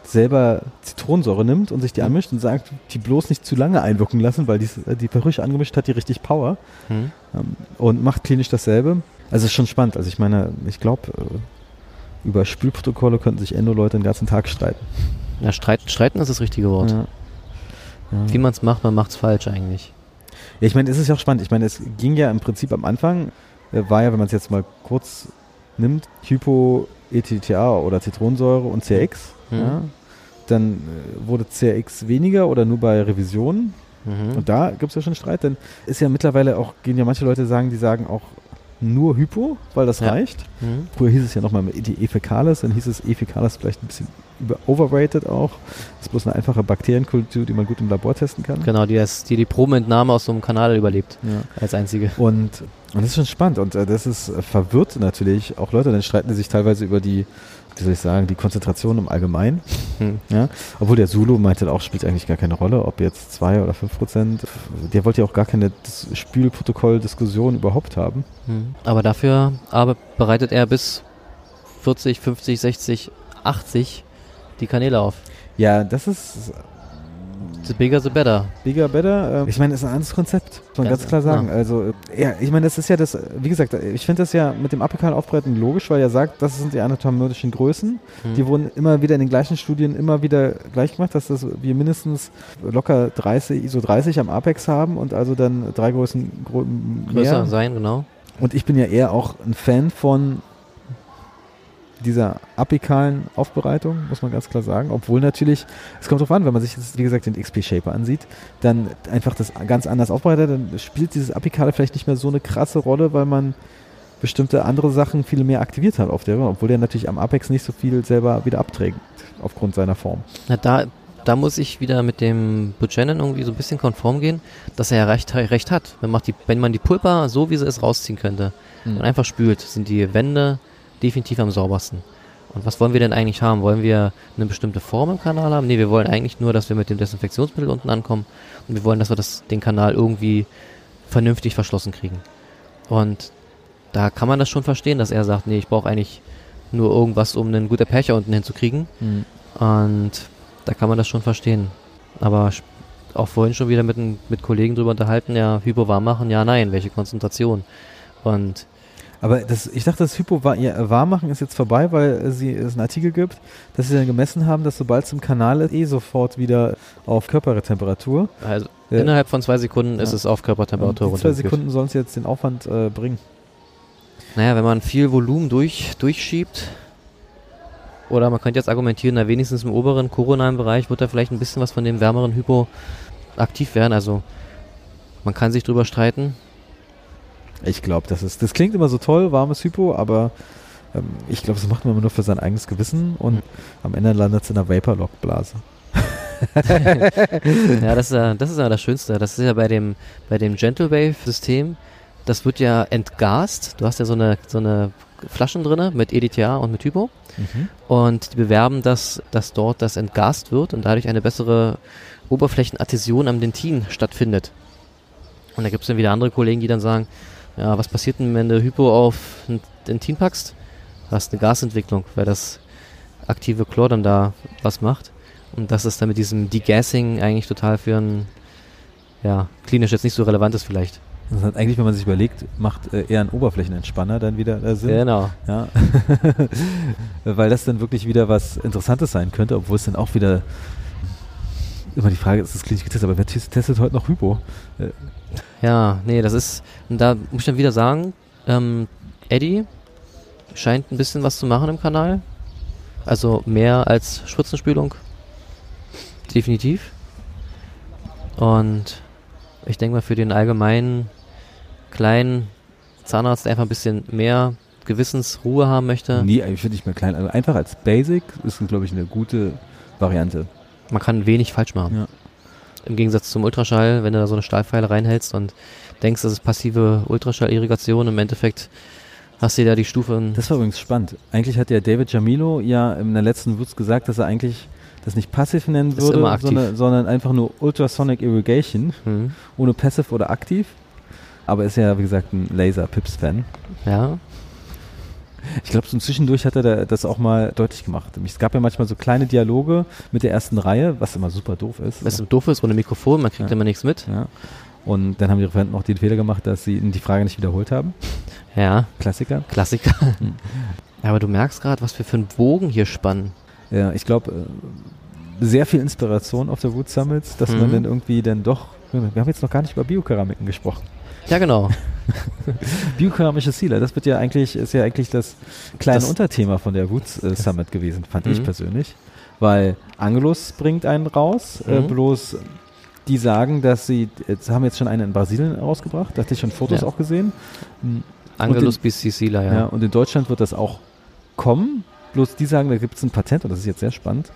selber Zitronensäure nimmt und sich die anmischt und sagt, die bloß nicht zu lange einwirken lassen, weil die, die Perüche angemischt hat, die richtig Power mhm. ähm, und macht klinisch dasselbe. Also ist schon spannend. Also ich meine, ich glaube, äh, über Spülprotokolle könnten sich Endo-Leute den ganzen Tag streiten. Ja, streiten, streiten ist das richtige Wort. Ja. Ja. Wie man es macht, man macht es falsch eigentlich. Ja, ich meine, es ist ja auch spannend. Ich meine, es ging ja im Prinzip am Anfang, äh, war ja, wenn man es jetzt mal kurz nimmt, Hypo, ETTA oder Zitronensäure und CX. Mhm. Ja, dann äh, wurde CX weniger oder nur bei Revisionen. Mhm. Und da gibt es ja schon Streit. Dann ist ja mittlerweile auch, gehen ja manche Leute sagen, die sagen auch, nur Hypo, weil das ja. reicht. Mhm. Früher hieß es ja nochmal die Efekalis, dann hieß es Efekalis vielleicht ein bisschen über overrated auch. Das ist bloß eine einfache Bakterienkultur, die man gut im Labor testen kann. Genau, die das, die, die Probenentnahme aus so einem Kanal überlebt. Ja. Als einzige. Und, und das ist schon spannend und äh, das ist äh, verwirrt natürlich auch Leute, dann streiten die sich teilweise über die wie soll ich sagen, die Konzentration im Allgemeinen. Hm. Ja? Obwohl der Zulu meinte auch, spielt eigentlich gar keine Rolle, ob jetzt zwei oder fünf Prozent. Der wollte ja auch gar keine Spielprotokoll-Diskussion überhaupt haben. Hm. Aber dafür aber bereitet er bis 40, 50, 60, 80 die Kanäle auf. Ja, das ist The bigger, the better. Bigger, better. Äh, ich meine, das ist ein anderes Konzept, muss man ganz, ganz klar sagen. Ja. Also, ja, ich meine, das ist ja das, wie gesagt, ich finde das ja mit dem apikalen Aufbreiten logisch, weil er sagt, das sind die anatomischen Größen. Mhm. Die wurden immer wieder in den gleichen Studien immer wieder gleich gemacht, dass das wir mindestens locker 30, ISO 30 am Apex haben und also dann drei Größen mehr. Größer sein, genau. Und ich bin ja eher auch ein Fan von dieser apikalen Aufbereitung, muss man ganz klar sagen. Obwohl natürlich, es kommt darauf an, wenn man sich jetzt, wie gesagt, den XP-Shaper ansieht, dann einfach das ganz anders aufbereitet, dann spielt dieses Apikale vielleicht nicht mehr so eine krasse Rolle, weil man bestimmte andere Sachen viel mehr aktiviert hat auf der, obwohl der natürlich am Apex nicht so viel selber wieder abträgt, aufgrund seiner Form. Na, da da muss ich wieder mit dem Buchanan irgendwie so ein bisschen konform gehen, dass er ja recht, recht hat. Wenn man, die, wenn man die Pulpa so wie sie ist rausziehen könnte mhm. und einfach spült, sind die Wände definitiv am saubersten. Und was wollen wir denn eigentlich haben? Wollen wir eine bestimmte Form im Kanal haben? Nee, wir wollen eigentlich nur, dass wir mit dem Desinfektionsmittel unten ankommen und wir wollen, dass wir das, den Kanal irgendwie vernünftig verschlossen kriegen. Und da kann man das schon verstehen, dass er sagt, nee, ich brauche eigentlich nur irgendwas, um einen guten Percher unten hinzukriegen. Mhm. Und da kann man das schon verstehen. Aber auch vorhin schon wieder mit, mit Kollegen drüber unterhalten, ja, Hypo warm machen, ja, nein, welche Konzentration. Und aber das, ich dachte, das Hypo ja, Warmmachen ist jetzt vorbei, weil sie, es einen Artikel gibt, dass sie dann gemessen haben, dass sobald es im Kanal ist, eh sofort wieder auf Körpertemperatur. Also ja. innerhalb von zwei Sekunden ja. ist es auf Körpertemperatur runter. Zwei Sekunden sollen es jetzt den Aufwand äh, bringen. Naja, wenn man viel Volumen durch, durchschiebt, oder man könnte jetzt argumentieren, na wenigstens im oberen koronalen Bereich wird da vielleicht ein bisschen was von dem wärmeren Hypo aktiv werden. Also man kann sich drüber streiten. Ich glaube, das ist, das klingt immer so toll, warmes Hypo, aber ähm, ich glaube, das macht man immer nur für sein eigenes Gewissen und mhm. am Ende landet es in einer Vaporlock-Blase. ja, das ist ja, das ist ja das Schönste. Das ist ja bei dem, bei dem Gentle Wave-System, das wird ja entgast. Du hast ja so eine, so eine Flaschen drin mit EDTA und mit Hypo. Mhm. Und die bewerben, dass, dass dort das entgast wird und dadurch eine bessere Oberflächenadhäsion am Dentin stattfindet. Und da gibt es dann wieder andere Kollegen, die dann sagen, ja, was passiert denn, wenn du Hypo auf ein Dentin packst? Du hast eine Gasentwicklung, weil das aktive Chlor dann da was macht. Und das ist dann mit diesem Degassing eigentlich total für ein, ja, klinisch jetzt nicht so relevant ist vielleicht. Das hat eigentlich, wenn man sich überlegt, macht äh, eher ein Oberflächenentspanner dann wieder äh, Sinn. Genau. Ja. Weil das dann wirklich wieder was Interessantes sein könnte, obwohl es dann auch wieder immer die Frage ist, ist klinisch getestet, aber wer testet heute noch Hypo? Äh. Ja, nee, das ist, und da muss ich dann wieder sagen, ähm, Eddie scheint ein bisschen was zu machen im Kanal. Also mehr als Spritzenspülung. Definitiv. Und ich denke mal, für den allgemeinen kleinen Zahnarzt, der einfach ein bisschen mehr Gewissensruhe haben möchte. Nee, ich finde nicht mehr klein. Also einfach als Basic ist, glaube ich, eine gute Variante. Man kann wenig falsch machen. Ja. Im Gegensatz zum Ultraschall, wenn du da so eine Stahlpfeile reinhältst und denkst, das ist passive Ultraschallirrigation, im Endeffekt hast du da die Stufe. Das war übrigens spannend. Eigentlich hat ja David Jamilo ja in der letzten Wutz gesagt, dass er eigentlich das nicht passiv nennen würde, sondern, sondern, einfach nur Ultrasonic Irrigation, mhm. ohne passive oder aktiv. Aber ist ja, wie gesagt, ein Laser-Pips-Fan. Ja. Ich glaube, so zwischendurch hat er das auch mal deutlich gemacht. Es gab ja manchmal so kleine Dialoge mit der ersten Reihe, was immer super doof ist. Was doof ist ohne Mikrofon, man kriegt ja. immer nichts mit. Ja. Und dann haben die Referenten auch den Fehler gemacht, dass sie die Frage nicht wiederholt haben. Ja. Klassiker. Klassiker. Mhm. Aber du merkst gerade, was wir für einen Bogen hier spannen. Ja, ich glaube, äh, sehr viel Inspiration auf der Wood Summits, dass mhm. man dann irgendwie dann doch, wir haben jetzt noch gar nicht über Biokeramiken gesprochen. Ja, genau. Biokeramische Ziele, das wird ja eigentlich, ist ja eigentlich das kleine das Unterthema von der Woods äh, Summit gewesen, fand mhm. ich persönlich. Weil Angelus bringt einen raus, äh, mhm. äh, bloß die sagen, dass sie, jetzt haben jetzt schon einen in Brasilien rausgebracht, da hatte ich schon Fotos ja. auch gesehen. Angelus bis Sicila, ja. ja. Und in Deutschland wird das auch kommen, bloß die sagen, da gibt es ein Patent, und das ist jetzt sehr spannend,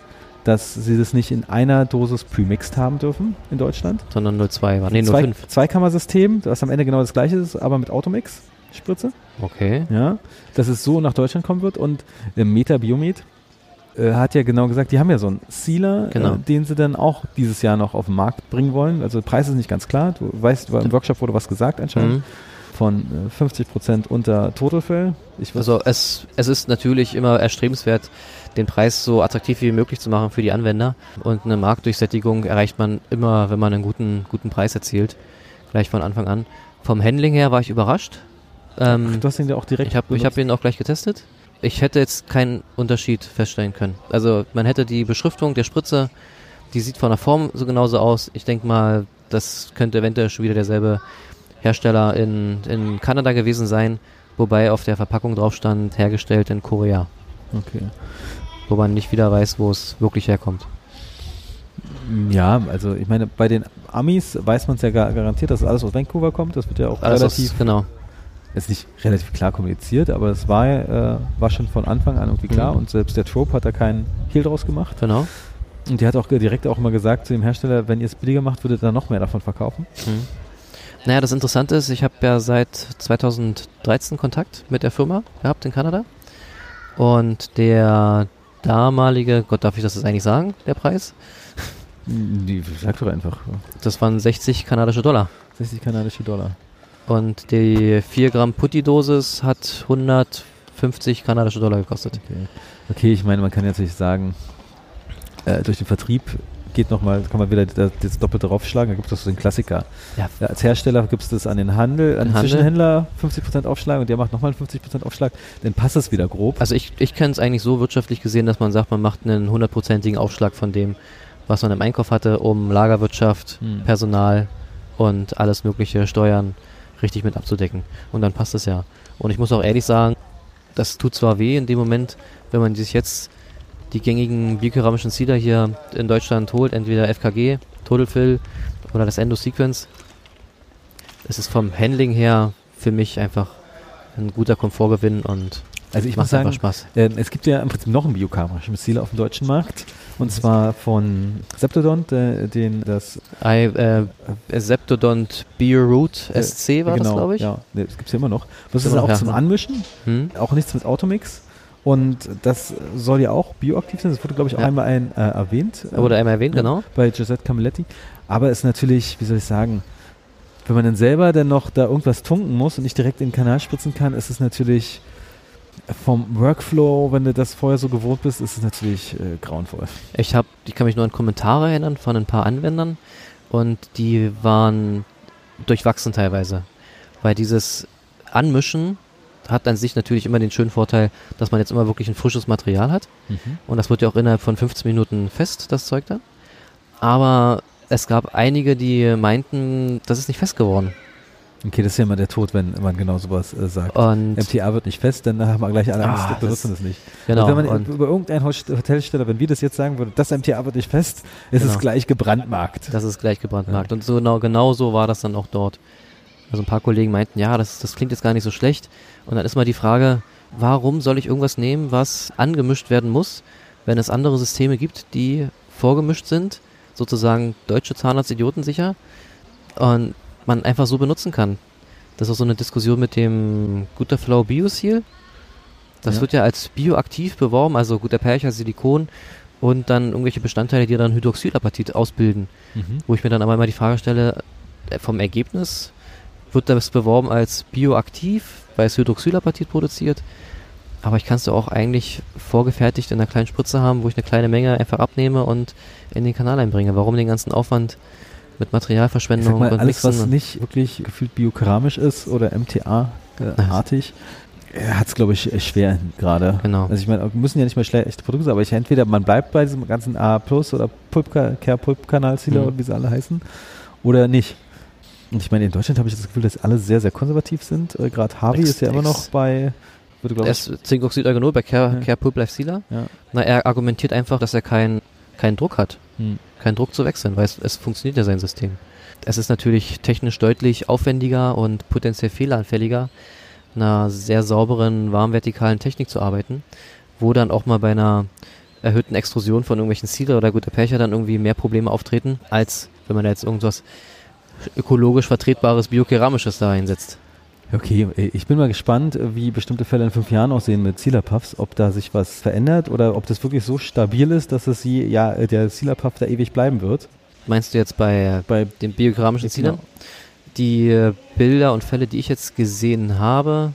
dass sie das nicht in einer Dosis premixed haben dürfen in Deutschland. Sondern 0,2 war. Nee, 0,5. Zweikammersystem, das am Ende genau das gleiche ist, aber mit Automix. Spritze. Okay. Ja, dass es so nach Deutschland kommen wird und der Meta Biomed äh, hat ja genau gesagt, die haben ja so einen Sealer, genau. äh, den sie dann auch dieses Jahr noch auf den Markt bringen wollen. Also der Preis ist nicht ganz klar. Du weißt, im Workshop wurde was gesagt anscheinend. Mhm. Von äh, 50 Prozent unter Totalfell. also es, es ist natürlich immer erstrebenswert, den Preis so attraktiv wie möglich zu machen für die Anwender. Und eine Marktdurchsättigung erreicht man immer, wenn man einen guten, guten Preis erzielt. Gleich von Anfang an. Vom Handling her war ich überrascht. Ähm, Ach, du hast ihn ja auch direkt. Ich habe hab ihn auch gleich getestet. Ich hätte jetzt keinen Unterschied feststellen können. Also man hätte die Beschriftung der Spritze, die sieht von der Form so genauso aus. Ich denke mal, das könnte eventuell schon wieder derselbe Hersteller in, in Kanada gewesen sein, wobei auf der Verpackung drauf stand, hergestellt in Korea. Okay wo man nicht wieder weiß, wo es wirklich herkommt. Ja, also ich meine, bei den Amis weiß man es ja gar garantiert, dass alles aus Vancouver kommt. Das wird ja auch alles relativ, aus, genau. ist nicht relativ klar kommuniziert, aber es war, äh, war schon von Anfang an irgendwie klar mhm. und selbst der Trope hat da keinen Hehl draus gemacht. Genau. Und die hat auch direkt auch mal gesagt zu dem Hersteller, wenn ihr es billiger macht, würdet ihr dann noch mehr davon verkaufen. Mhm. Naja, das Interessante ist, ich habe ja seit 2013 Kontakt mit der Firma gehabt in Kanada. Und der damalige, Gott, darf ich das jetzt eigentlich sagen, der Preis? Die, sag doch einfach. Das waren 60 kanadische Dollar. 60 kanadische Dollar. Und die 4 Gramm Putti-Dosis hat 150 kanadische Dollar gekostet. Okay, okay ich meine, man kann jetzt nicht sagen, äh, durch den Vertrieb geht nochmal, kann man wieder das, das Doppelte draufschlagen, da gibt es so den Klassiker. Ja. Ja, als Hersteller gibt es das an den Handel, an den Handel. Zwischenhändler 50% Aufschlag und der macht nochmal 50% Aufschlag, dann passt das wieder grob. Also ich, ich kenne es eigentlich so wirtschaftlich gesehen, dass man sagt, man macht einen hundertprozentigen Aufschlag von dem, was man im Einkauf hatte, um Lagerwirtschaft, hm. Personal und alles mögliche Steuern richtig mit abzudecken. Und dann passt es ja. Und ich muss auch ehrlich sagen, das tut zwar weh in dem Moment, wenn man sich jetzt die gängigen biokeramischen Cider hier in Deutschland holt, entweder FKG, Total Fill oder das Endo Sequence. Es ist vom Handling her für mich einfach ein guter Komfortgewinn und also ich macht muss sagen, Spaß. Äh, es gibt ja im Prinzip noch einen biokeramischen Sealer auf dem deutschen Markt. Und zwar von Septodont, äh, den das. I, äh, Septodont Bioroot SC war genau, das, glaube ich. Ja, das gibt es ja immer noch. Das ist auch zum Anmischen. Hm? Auch nichts mit Automix. Und das soll ja auch bioaktiv sein. Das wurde, glaube ich, auch ja. einmal ein, äh, erwähnt. Wurde einmal erwähnt, genau. Bei Giuseppe Camilletti. Aber ist natürlich, wie soll ich sagen, wenn man dann selber dann noch da irgendwas tunken muss und nicht direkt in den Kanal spritzen kann, ist es natürlich vom Workflow, wenn du das vorher so gewohnt bist, ist es natürlich äh, grauenvoll. Ich habe, ich kann mich nur an Kommentare erinnern von ein paar Anwendern und die waren durchwachsen teilweise, weil dieses Anmischen hat an sich natürlich immer den schönen Vorteil, dass man jetzt immer wirklich ein frisches Material hat. Mhm. Und das wird ja auch innerhalb von 15 Minuten fest, das Zeug da. Aber es gab einige, die meinten, das ist nicht fest geworden. Okay, das ist ja immer der Tod, wenn man genau sowas äh, sagt. Und MTA wird nicht fest, dann haben wir gleich alle Angst, ah, benutzen es nicht. Genau. Und wenn man über irgendeinen Hotelsteller, wenn wir das jetzt sagen würden, das MTA wird nicht fest, ist genau. es gleich gebrandmarkt. Das ist gleich gebrandmarkt. Ja. Und so genau, genau so war das dann auch dort. Also ein paar Kollegen meinten, ja, das, das klingt jetzt gar nicht so schlecht. Und dann ist mal die Frage, warum soll ich irgendwas nehmen, was angemischt werden muss, wenn es andere Systeme gibt, die vorgemischt sind, sozusagen deutsche Zahnarzt idiotensicher und man einfach so benutzen kann. Das ist auch so eine Diskussion mit dem Gutterflow Bioseal. Das ja. wird ja als bioaktiv beworben, also guter Percher, Silikon und dann irgendwelche Bestandteile, die dann Hydroxylapatit ausbilden. Mhm. Wo ich mir dann aber immer die Frage stelle, äh, vom Ergebnis wird das beworben als bioaktiv, weil es Hydroxylapatit produziert. Aber ich kann es auch eigentlich vorgefertigt in einer kleinen Spritze haben, wo ich eine kleine Menge einfach abnehme und in den Kanal einbringe. Warum den ganzen Aufwand mit Materialverschwendung mal, und alles, was nicht wirklich gefühlt biokeramisch ist oder MTA-artig, äh, hat es, glaube ich, schwer gerade. Genau. Also ich meine, müssen ja nicht mal schlechte Produkte sein, aber ich entweder man bleibt bei diesem ganzen A Plus oder Care Pulp Kanal mhm. oder wie sie alle heißen, oder nicht. Und ich meine, in Deutschland habe ich das Gefühl, dass alle sehr, sehr konservativ sind. Äh, Gerade Harvey ist ja immer noch bei würde, er ist Zinkoxid-Eugenol bei Care, ja. Care Sealer. Ja. Na, er argumentiert einfach, dass er keinen keinen Druck hat. Hm. Keinen Druck zu wechseln, weil es, es funktioniert ja sein System. Es ist natürlich technisch deutlich aufwendiger und potenziell fehleranfälliger, einer sehr sauberen, warmvertikalen Technik zu arbeiten, wo dann auch mal bei einer erhöhten Extrusion von irgendwelchen Sealer oder guter Percher dann irgendwie mehr Probleme auftreten, als wenn man da jetzt irgendwas ökologisch vertretbares Biokeramisches da einsetzt. Okay, ich bin mal gespannt, wie bestimmte Fälle in fünf Jahren aussehen mit Sealer-Puffs, ob da sich was verändert oder ob das wirklich so stabil ist, dass es sie, ja, der Sealer-Puff da ewig bleiben wird. Meinst du jetzt bei, bei den biokeramischen? Genau. Die äh, Bilder und Fälle, die ich jetzt gesehen habe,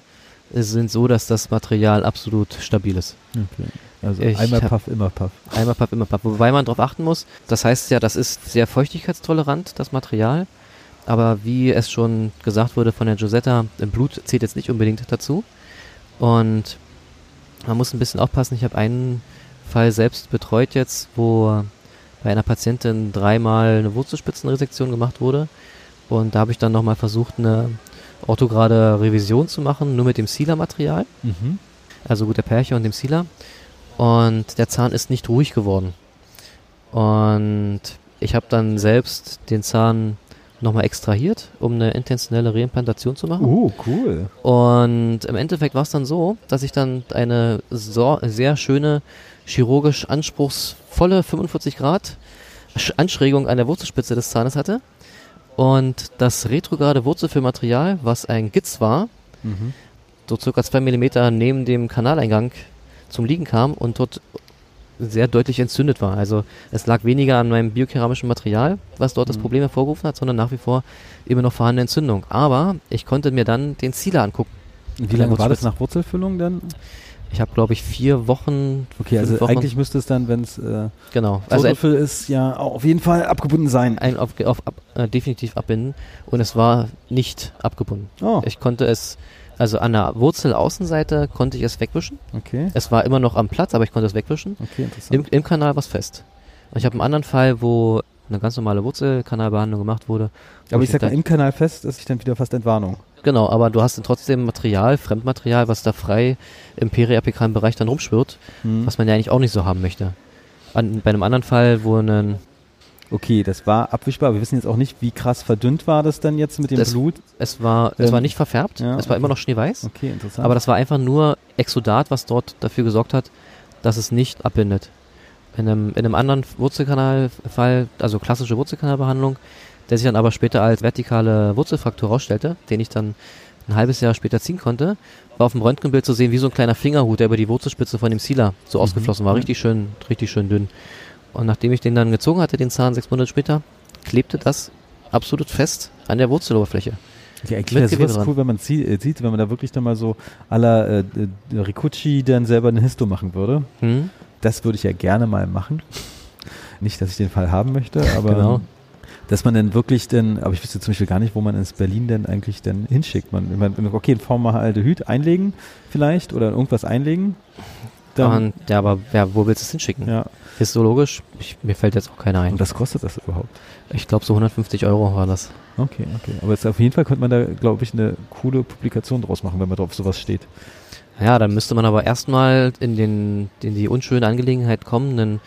sind so, dass das Material absolut stabil ist. Okay. Also ich einmal Puff, immer Puff. Einmal Puff, immer Puff. Wobei man darauf achten muss, das heißt ja, das ist sehr feuchtigkeitstolerant, das Material. Aber wie es schon gesagt wurde von der Josetta, im Blut zählt jetzt nicht unbedingt dazu. Und man muss ein bisschen aufpassen. Ich habe einen Fall selbst betreut jetzt, wo bei einer Patientin dreimal eine Wurzelspitzenresektion gemacht wurde. Und da habe ich dann nochmal versucht, eine orthograde Revision zu machen, nur mit dem Sealer-Material. Mhm. Also gut, der Percher und dem Sealer. Und der Zahn ist nicht ruhig geworden. Und ich habe dann selbst den Zahn nochmal extrahiert, um eine intentionelle Reimplantation zu machen. Oh, cool. Und im Endeffekt war es dann so, dass ich dann eine so, sehr schöne, chirurgisch anspruchsvolle 45 Grad Anschrägung an der Wurzelspitze des Zahnes hatte. Und das retrograde Wurzelfüllmaterial, was ein Gitz war, mhm. so circa 2 mm neben dem Kanaleingang zum Liegen kam und dort sehr deutlich entzündet war. Also es lag weniger an meinem biokeramischen Material, was dort mhm. das Problem hervorgerufen hat, sondern nach wie vor immer noch vorhandene Entzündung. Aber ich konnte mir dann den Zieler angucken. Wie lange war das nach Wurzelfüllung dann? Ich habe, glaube ich, vier Wochen. Okay, also Wochen. eigentlich müsste es dann, wenn es äh, genau. also ist, ja auf jeden Fall abgebunden sein. Ein, auf, auf, ab, äh, definitiv abbinden. Und es war nicht abgebunden. Oh. Ich konnte es also an der Wurzelaußenseite konnte ich es wegwischen. Okay. Es war immer noch am Platz, aber ich konnte es wegwischen. Okay, interessant. Im, im Kanal war es fest. Und ich habe einen anderen Fall, wo eine ganz normale Wurzelkanalbehandlung gemacht wurde. Aber ich, sag mal, im Kanal fest ist ich dann wieder fast Entwarnung. Genau, aber du hast dann trotzdem Material, Fremdmaterial, was da frei im periapikalen Bereich dann rumschwirrt, hm. was man ja eigentlich auch nicht so haben möchte. An, bei einem anderen Fall, wo ein Okay, das war abwischbar. Wir wissen jetzt auch nicht, wie krass verdünnt war das dann jetzt mit dem das, Blut. Es war, ähm, es war nicht verfärbt. Ja, es war okay. immer noch schneeweiß. Okay, interessant. Aber das war einfach nur Exodat, was dort dafür gesorgt hat, dass es nicht abbindet. In einem, in einem anderen Wurzelkanalfall, also klassische Wurzelkanalbehandlung, der sich dann aber später als vertikale Wurzelfraktur herausstellte, den ich dann ein halbes Jahr später ziehen konnte, war auf dem Röntgenbild zu sehen, wie so ein kleiner Fingerhut, der über die Wurzelspitze von dem Sealer so mhm. ausgeflossen war. Richtig schön, richtig schön dünn. Und nachdem ich den dann gezogen hatte, den Zahn sechs Monate später, klebte das absolut fest an der Wurzeloberfläche. Ja, eigentlich wäre sowas cool, wenn man äh, sieht, wenn man da wirklich dann mal so aller äh, äh, Rikuchi dann selber eine Histo machen würde. Hm? Das würde ich ja gerne mal machen. Nicht, dass ich den Fall haben möchte, aber genau. dass man dann wirklich dann, aber ich wüsste zum Beispiel gar nicht, wo man ins Berlin denn eigentlich dann hinschickt. Man, man okay, ein Formaldehyd einlegen vielleicht oder irgendwas einlegen. Dann, und, ja, aber ja, wo willst du es hinschicken? Ja. Histologisch, ich, mir fällt jetzt auch keiner ein. Und was kostet das überhaupt? Ich glaube, so 150 Euro war das. Okay, okay. Aber jetzt auf jeden Fall könnte man da, glaube ich, eine coole Publikation draus machen, wenn man drauf sowas steht. Ja, dann müsste man aber erstmal in, den, in die unschöne Angelegenheit kommen, eine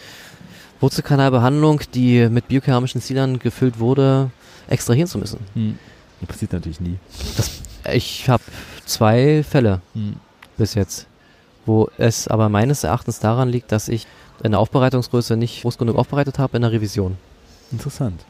Wurzelkanalbehandlung, die mit biokeramischen Zielern gefüllt wurde, extrahieren zu müssen. Hm. Das passiert natürlich nie. Das, ich habe zwei Fälle hm. bis jetzt wo es aber meines Erachtens daran liegt, dass ich in der Aufbereitungsgröße nicht groß genug aufbereitet habe in der Revision. Interessant.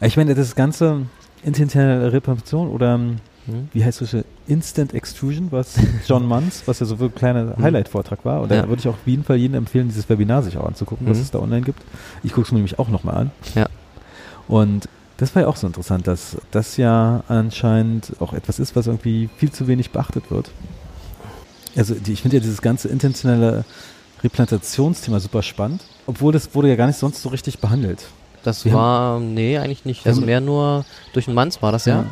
Ich meine, das ganze intentionelle Reparation oder hm? wie heißt das? Instant Extrusion, was John Munns, was ja so ein kleiner hm. Highlight-Vortrag war. Und ja. da würde ich auch auf jeden Fall jedem empfehlen, dieses Webinar sich auch anzugucken, mhm. was hm. es da online gibt. Ich gucke es mir nämlich auch nochmal an. Ja. Und das war ja auch so interessant, dass das ja anscheinend auch etwas ist, was irgendwie viel zu wenig beachtet wird. Also die, ich finde ja dieses ganze intentionelle Replantationsthema super spannend, obwohl das wurde ja gar nicht sonst so richtig behandelt. Das Wir war, nee, eigentlich nicht. Also mehr nur durch den Manns war das ja.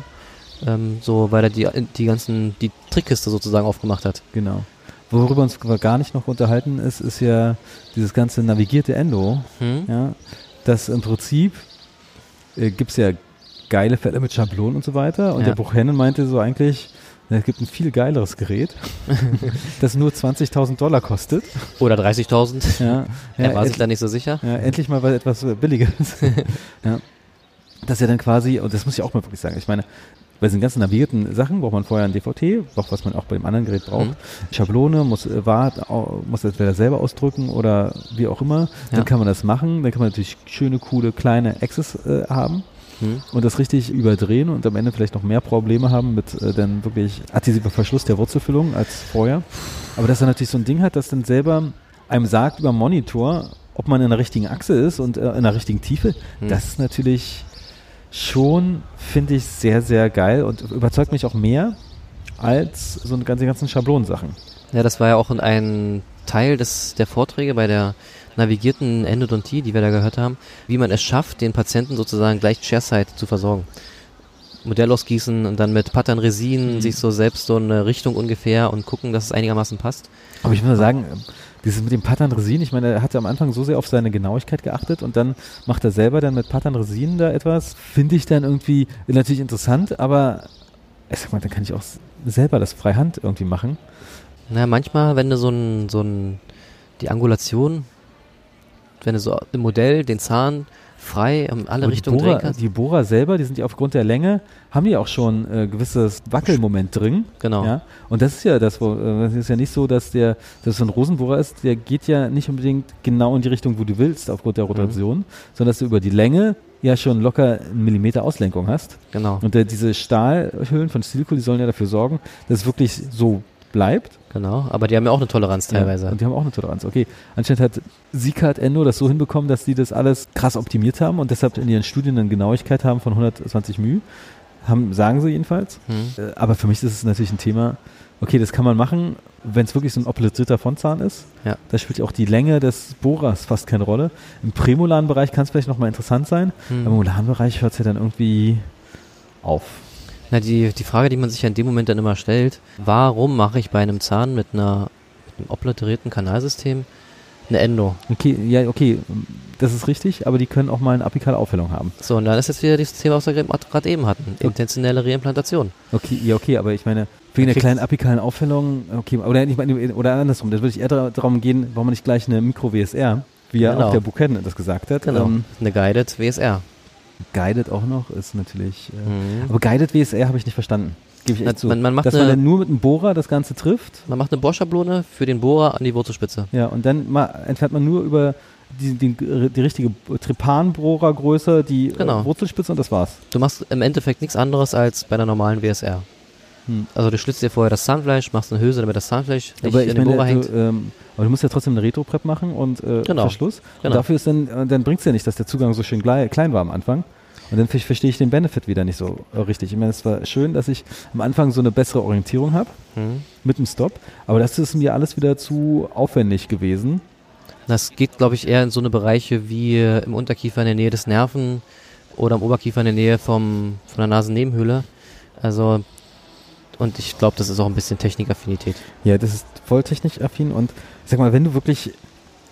ja. Ähm, so, weil er die, die ganzen, die Trickkiste sozusagen aufgemacht hat. Genau. Worüber uns gar nicht noch unterhalten ist, ist ja dieses ganze navigierte Endo. Hm. Ja, das im Prinzip äh, gibt es ja geile Fälle mit Schablonen und so weiter. Und ja. der Buchhennen meinte so eigentlich, es gibt ein viel geileres Gerät, das nur 20.000 Dollar kostet. Oder 30.000. Ja, er ja, war sich da nicht so sicher. Ja, endlich mal was etwas Billiges. ja. Das ist ja dann quasi, und das muss ich auch mal wirklich sagen, ich meine, bei diesen ganzen navigierten Sachen braucht man vorher ein DVT, auch was man auch bei dem anderen Gerät braucht. Mhm. Schablone muss äh, Wart, muss entweder selber ausdrücken oder wie auch immer. Ja. Dann kann man das machen. Dann kann man natürlich schöne, coole, kleine Access äh, haben mhm. und das richtig überdrehen und am Ende vielleicht noch mehr Probleme haben mit äh, dann wirklich adhesiver Verschluss der Wurzelfüllung als vorher. Aber dass er natürlich so ein Ding hat, das dann selber einem sagt über Monitor, ob man in der richtigen Achse ist und äh, in der richtigen Tiefe, mhm. das ist natürlich schon, finde ich, sehr, sehr geil und überzeugt mich auch mehr als so eine ganze ganzen Schablonensachen. Ja, das war ja auch ein Teil des, der Vorträge bei der navigierten Endodontie, die wir da gehört haben, wie man es schafft, den Patienten sozusagen gleich Chairside zu versorgen. Modell ausgießen und dann mit Pattern Resin mhm. sich so selbst so eine Richtung ungefähr und gucken, dass es einigermaßen passt. Aber ich muss sagen, dieses mit dem Pattern Resin, ich meine, er hat am Anfang so sehr auf seine Genauigkeit geachtet und dann macht er selber dann mit Pattern Resin da etwas. Finde ich dann irgendwie natürlich interessant, aber ich sag mal, dann kann ich auch selber das freihand irgendwie machen. Na, manchmal, wenn du so ein, so ein, die Angulation wenn du so im Modell den Zahn frei in alle Richtungen drehen kannst. Die Bohrer selber, die sind ja aufgrund der Länge, haben die auch schon äh, gewisses Wackelmoment drin. Genau. Ja? Und das ist ja das, wo, äh, das ist ja nicht so, dass der, dass so ein Rosenbohrer ist, der geht ja nicht unbedingt genau in die Richtung, wo du willst, aufgrund der Rotation, mhm. sondern dass du über die Länge ja schon locker einen Millimeter Auslenkung hast. Genau. Und äh, diese Stahlhüllen von Stilco, die sollen ja dafür sorgen, dass es wirklich so bleibt. Genau, aber die haben ja auch eine Toleranz teilweise. Ja, und die haben auch eine Toleranz, okay. Anscheinend hat Sikat Endo das so hinbekommen, dass die das alles krass optimiert haben und deshalb in ihren Studien eine Genauigkeit haben von 120 μ. Haben, sagen sie jedenfalls. Mhm. Aber für mich ist es natürlich ein Thema, okay, das kann man machen, wenn es wirklich so ein obliterierter Frontzahn ist. Ja. Da spielt auch die Länge des Bohrers fast keine Rolle. Im prämolaren Bereich kann es vielleicht nochmal interessant sein, mhm. im molaren Bereich hört es ja dann irgendwie auf. Na, die, die Frage, die man sich ja in dem Moment dann immer stellt, warum mache ich bei einem Zahn mit, einer, mit einem obliterierten Kanalsystem eine Endo? Okay, ja, okay, das ist richtig, aber die können auch mal eine apikale Aufhellung haben. So, und dann ist jetzt wieder dieses Thema, was wir gerade eben hatten, intentionelle Reimplantation. Okay, ja, okay, aber ich meine, wegen der kleinen apikalen Aufhellung, okay, oder, ich meine, oder andersrum, da würde ich eher darum gehen, warum man nicht gleich eine Mikro-WSR, wie ja genau. auch der Buchanan das gesagt hat. Genau, ähm, eine Guided WSR. Guided auch noch ist natürlich. Äh, mhm. Aber Guided WSR habe ich nicht verstanden. Gebe ich echt zu. Man, man macht Dass man dann nur mit einem Bohrer das Ganze trifft. Man macht eine Bohrschablone für den Bohrer an die Wurzelspitze. Ja, und dann entfernt man nur über die, die, die richtige Trepanbohrergröße die äh, genau. Wurzelspitze und das war's. Du machst im Endeffekt nichts anderes als bei einer normalen WSR. Hm. Also du schlitzt dir vorher das Zahnfleisch, machst eine Hülse, damit das Zahnfleisch nicht aber in den Bohrer hängt. ähm, aber du musst ja trotzdem eine Retro-Prep machen und äh, genau. Verschluss. Genau. Und dafür ist dann, äh, dann bringt es ja nicht, dass der Zugang so schön klein war am Anfang. Und dann verstehe ich den Benefit wieder nicht so äh, richtig. Ich meine, es war schön, dass ich am Anfang so eine bessere Orientierung habe mhm. mit dem Stop, aber das ist mir alles wieder zu aufwendig gewesen. Das geht, glaube ich, eher in so eine Bereiche wie äh, im Unterkiefer in der Nähe des Nerven oder im Oberkiefer in der Nähe vom, von der Nasennebenhöhle. Also, und ich glaube, das ist auch ein bisschen Technikaffinität. Ja, das ist voll technikaffin und ich sag mal, wenn du wirklich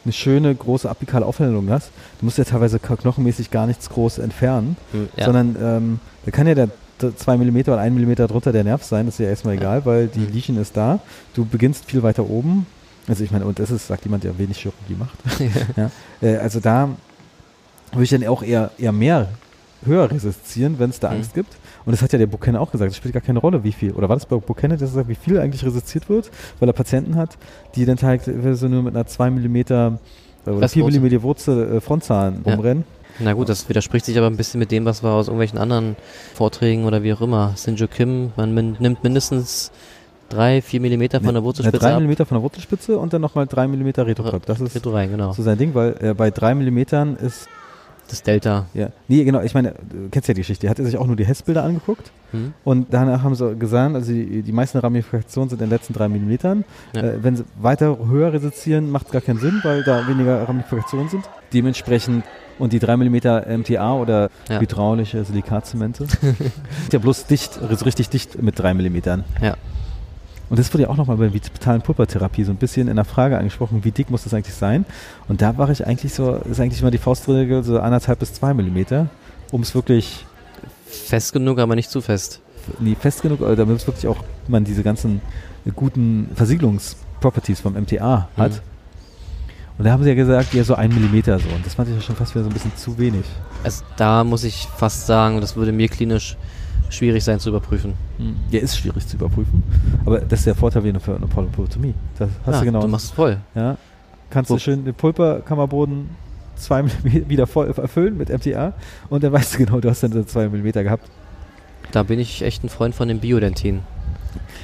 eine schöne große apikale Aufhellung hast, du musst ja teilweise knochenmäßig gar nichts groß entfernen, hm, ja. sondern ähm, da kann ja der 2 mm oder 1 mm drunter der Nerv sein, das ist ja erstmal egal, weil die hm. Lesion ist da. Du beginnst viel weiter oben. Also ich meine, und das ist, sagt jemand, der wenig Chirurgie macht. ja. Äh, also da würde ich dann auch eher, eher mehr höher resistieren, wenn es da mhm. Angst gibt. Und das hat ja der Buchanan auch gesagt, es spielt gar keine Rolle, wie viel. Oder war das bei Buchanan, der sagt, wie viel eigentlich resistiert wird, weil er Patienten hat, die dann teilweise nur mit einer 2 mm äh, oder 4 mm Wurzel äh, Frontzahn ja. rumrennen. Na gut, das widerspricht sich aber ein bisschen mit dem, was wir aus irgendwelchen anderen Vorträgen oder wie auch immer. Sinjo Kim, man nimmt mindestens 3, 4 mm von der Wurzelspitze. 3 mm von der Wurzelspitze und dann nochmal 3 mm Retroprep. Das ist Retro rein, genau. so sein Ding, weil äh, bei 3 mm ist das Delta. Ja. Nee, genau, ich meine, du kennst ja die Geschichte. Hat er sich auch nur die Hessbilder angeguckt hm. und danach haben sie gesagt, also die, die meisten Ramifikationen sind in den letzten drei Millimetern. Ja. Äh, wenn sie weiter höher resizieren, macht es gar keinen Sinn, weil da weniger Ramifikationen sind. Dementsprechend und die 3 mm MTA oder ja. hydraulische Silikatzemente sind ja bloß dicht, richtig dicht mit 3 mm. Ja. Und das wurde ja auch nochmal bei vitalen Pulpertherapie so ein bisschen in der Frage angesprochen, wie dick muss das eigentlich sein? Und da war ich eigentlich so, ist eigentlich immer die Faustregel so anderthalb bis zwei Millimeter, um es wirklich fest genug, aber nicht zu fest. Nee, fest genug, damit es wirklich auch man diese ganzen guten Versiegelungsproperties vom MTA hat. Mhm. Und da haben sie ja gesagt, ja, so ein Millimeter so. Und das fand ich ja schon fast wieder so ein bisschen zu wenig. Also da muss ich fast sagen, das würde mir klinisch schwierig sein zu überprüfen. Hm. Ja, ist schwierig zu überprüfen. Aber das ist der Vorteil wie für eine Polypotomie. Das hast ja, du genau. Du machst es voll. Ja. Kannst Wo du schön den Pulperkammerboden zwei mm wieder voll erfüllen mit MTA und dann weißt du genau, du hast dann so zwei Millimeter gehabt. Da bin ich echt ein Freund von dem Biodentin.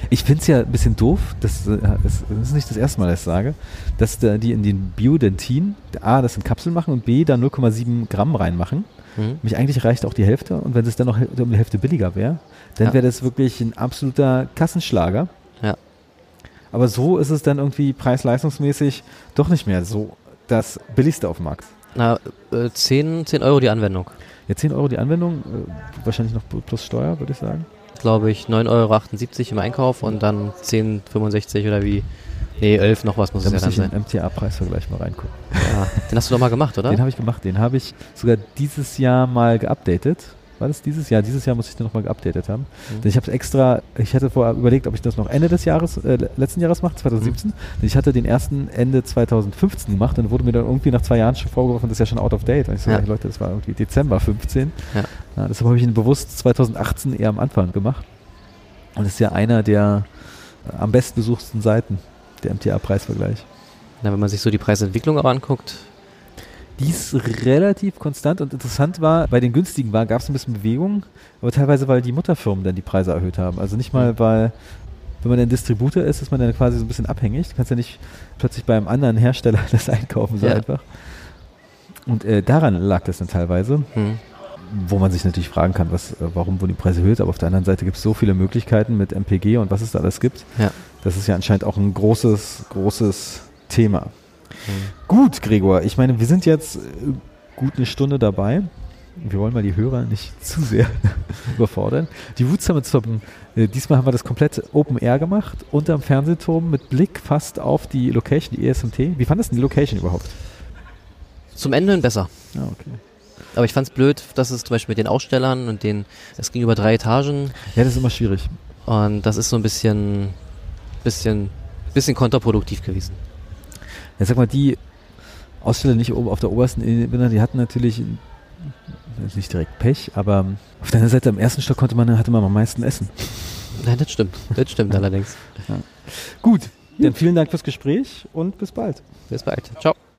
Ich finde es ja ein bisschen doof, das, äh, das, ist nicht das erste Mal, dass ich sage, dass die in den Biodentin A, das in Kapseln machen und B, da 0,7 Gramm reinmachen. Mhm. Mich eigentlich reicht auch die Hälfte und wenn es dann noch um die Hälfte billiger wäre, dann ja. wäre das wirklich ein absoluter Kassenschlager. Ja. Aber so ist es dann irgendwie preis-leistungsmäßig doch nicht mehr so das billigste auf dem Markt. Na, äh, 10, 10 Euro die Anwendung. Ja, 10 Euro die Anwendung, äh, wahrscheinlich noch plus Steuer, würde ich sagen. Glaube ich, 9,78 Euro im Einkauf und dann 10,65 oder wie Nee, 11 noch was muss da es ja dann sein. Da muss ich MTA-Preisvergleich mal reingucken. Ja, den hast du doch mal gemacht, oder? Den habe ich gemacht. Den habe ich sogar dieses Jahr mal geupdatet. war das dieses Jahr? Dieses Jahr muss ich den nochmal geupdatet haben. Mhm. Denn ich habe extra, ich hatte vorher überlegt, ob ich das noch Ende des Jahres, äh, letzten Jahres mache, 2017. Mhm. Denn ich hatte den ersten Ende 2015 gemacht und wurde mir dann irgendwie nach zwei Jahren schon vorgeworfen, das ist ja schon out of date. Und ich so, ja. Leute, das war irgendwie Dezember 15. Ja. Ja, deshalb habe ich ihn bewusst 2018 eher am Anfang gemacht. Und das ist ja einer der äh, am bestbesuchten Seiten, der MTA-Preisvergleich. Na, wenn man sich so die Preisentwicklung auch anguckt, die ist relativ konstant und interessant war, bei den günstigen Waren gab es ein bisschen Bewegung, aber teilweise, weil die Mutterfirmen dann die Preise erhöht haben. Also nicht mal, weil, wenn man ein Distributor ist, ist man dann quasi so ein bisschen abhängig. Du kannst ja nicht plötzlich bei einem anderen Hersteller das einkaufen, so ja. einfach. Und äh, daran lag das dann teilweise. Hm. Wo man sich natürlich fragen kann, was, äh, warum wurden die Preise erhöht, aber auf der anderen Seite gibt es so viele Möglichkeiten mit MPG und was es da alles gibt. Ja. Das ist ja anscheinend auch ein großes, großes Thema. Gut, Gregor, ich meine, wir sind jetzt äh, gut eine Stunde dabei. Wir wollen mal die Hörer nicht zu sehr überfordern. Die Woods haben zum, äh, diesmal haben wir das komplett Open Air gemacht, unterm Fernsehturm mit Blick fast auf die Location, die ESMT. Wie fandest du die Location überhaupt? Zum Ende hin besser. Ah, okay. Aber ich fand es blöd, dass es zum Beispiel mit den Ausstellern und den, es ging über drei Etagen. Ja, das ist immer schwierig. Und das ist so ein bisschen, bisschen, bisschen kontraproduktiv gewesen ja, sag mal, die Aussteller nicht oben auf der obersten Ebene, die hatten natürlich nicht direkt Pech, aber auf deiner Seite am ersten Stock konnte man, hatte man am meisten Essen. Nein, das stimmt. Das stimmt allerdings. Ja. Gut, dann vielen Dank fürs Gespräch und bis bald. Bis bald. Ciao.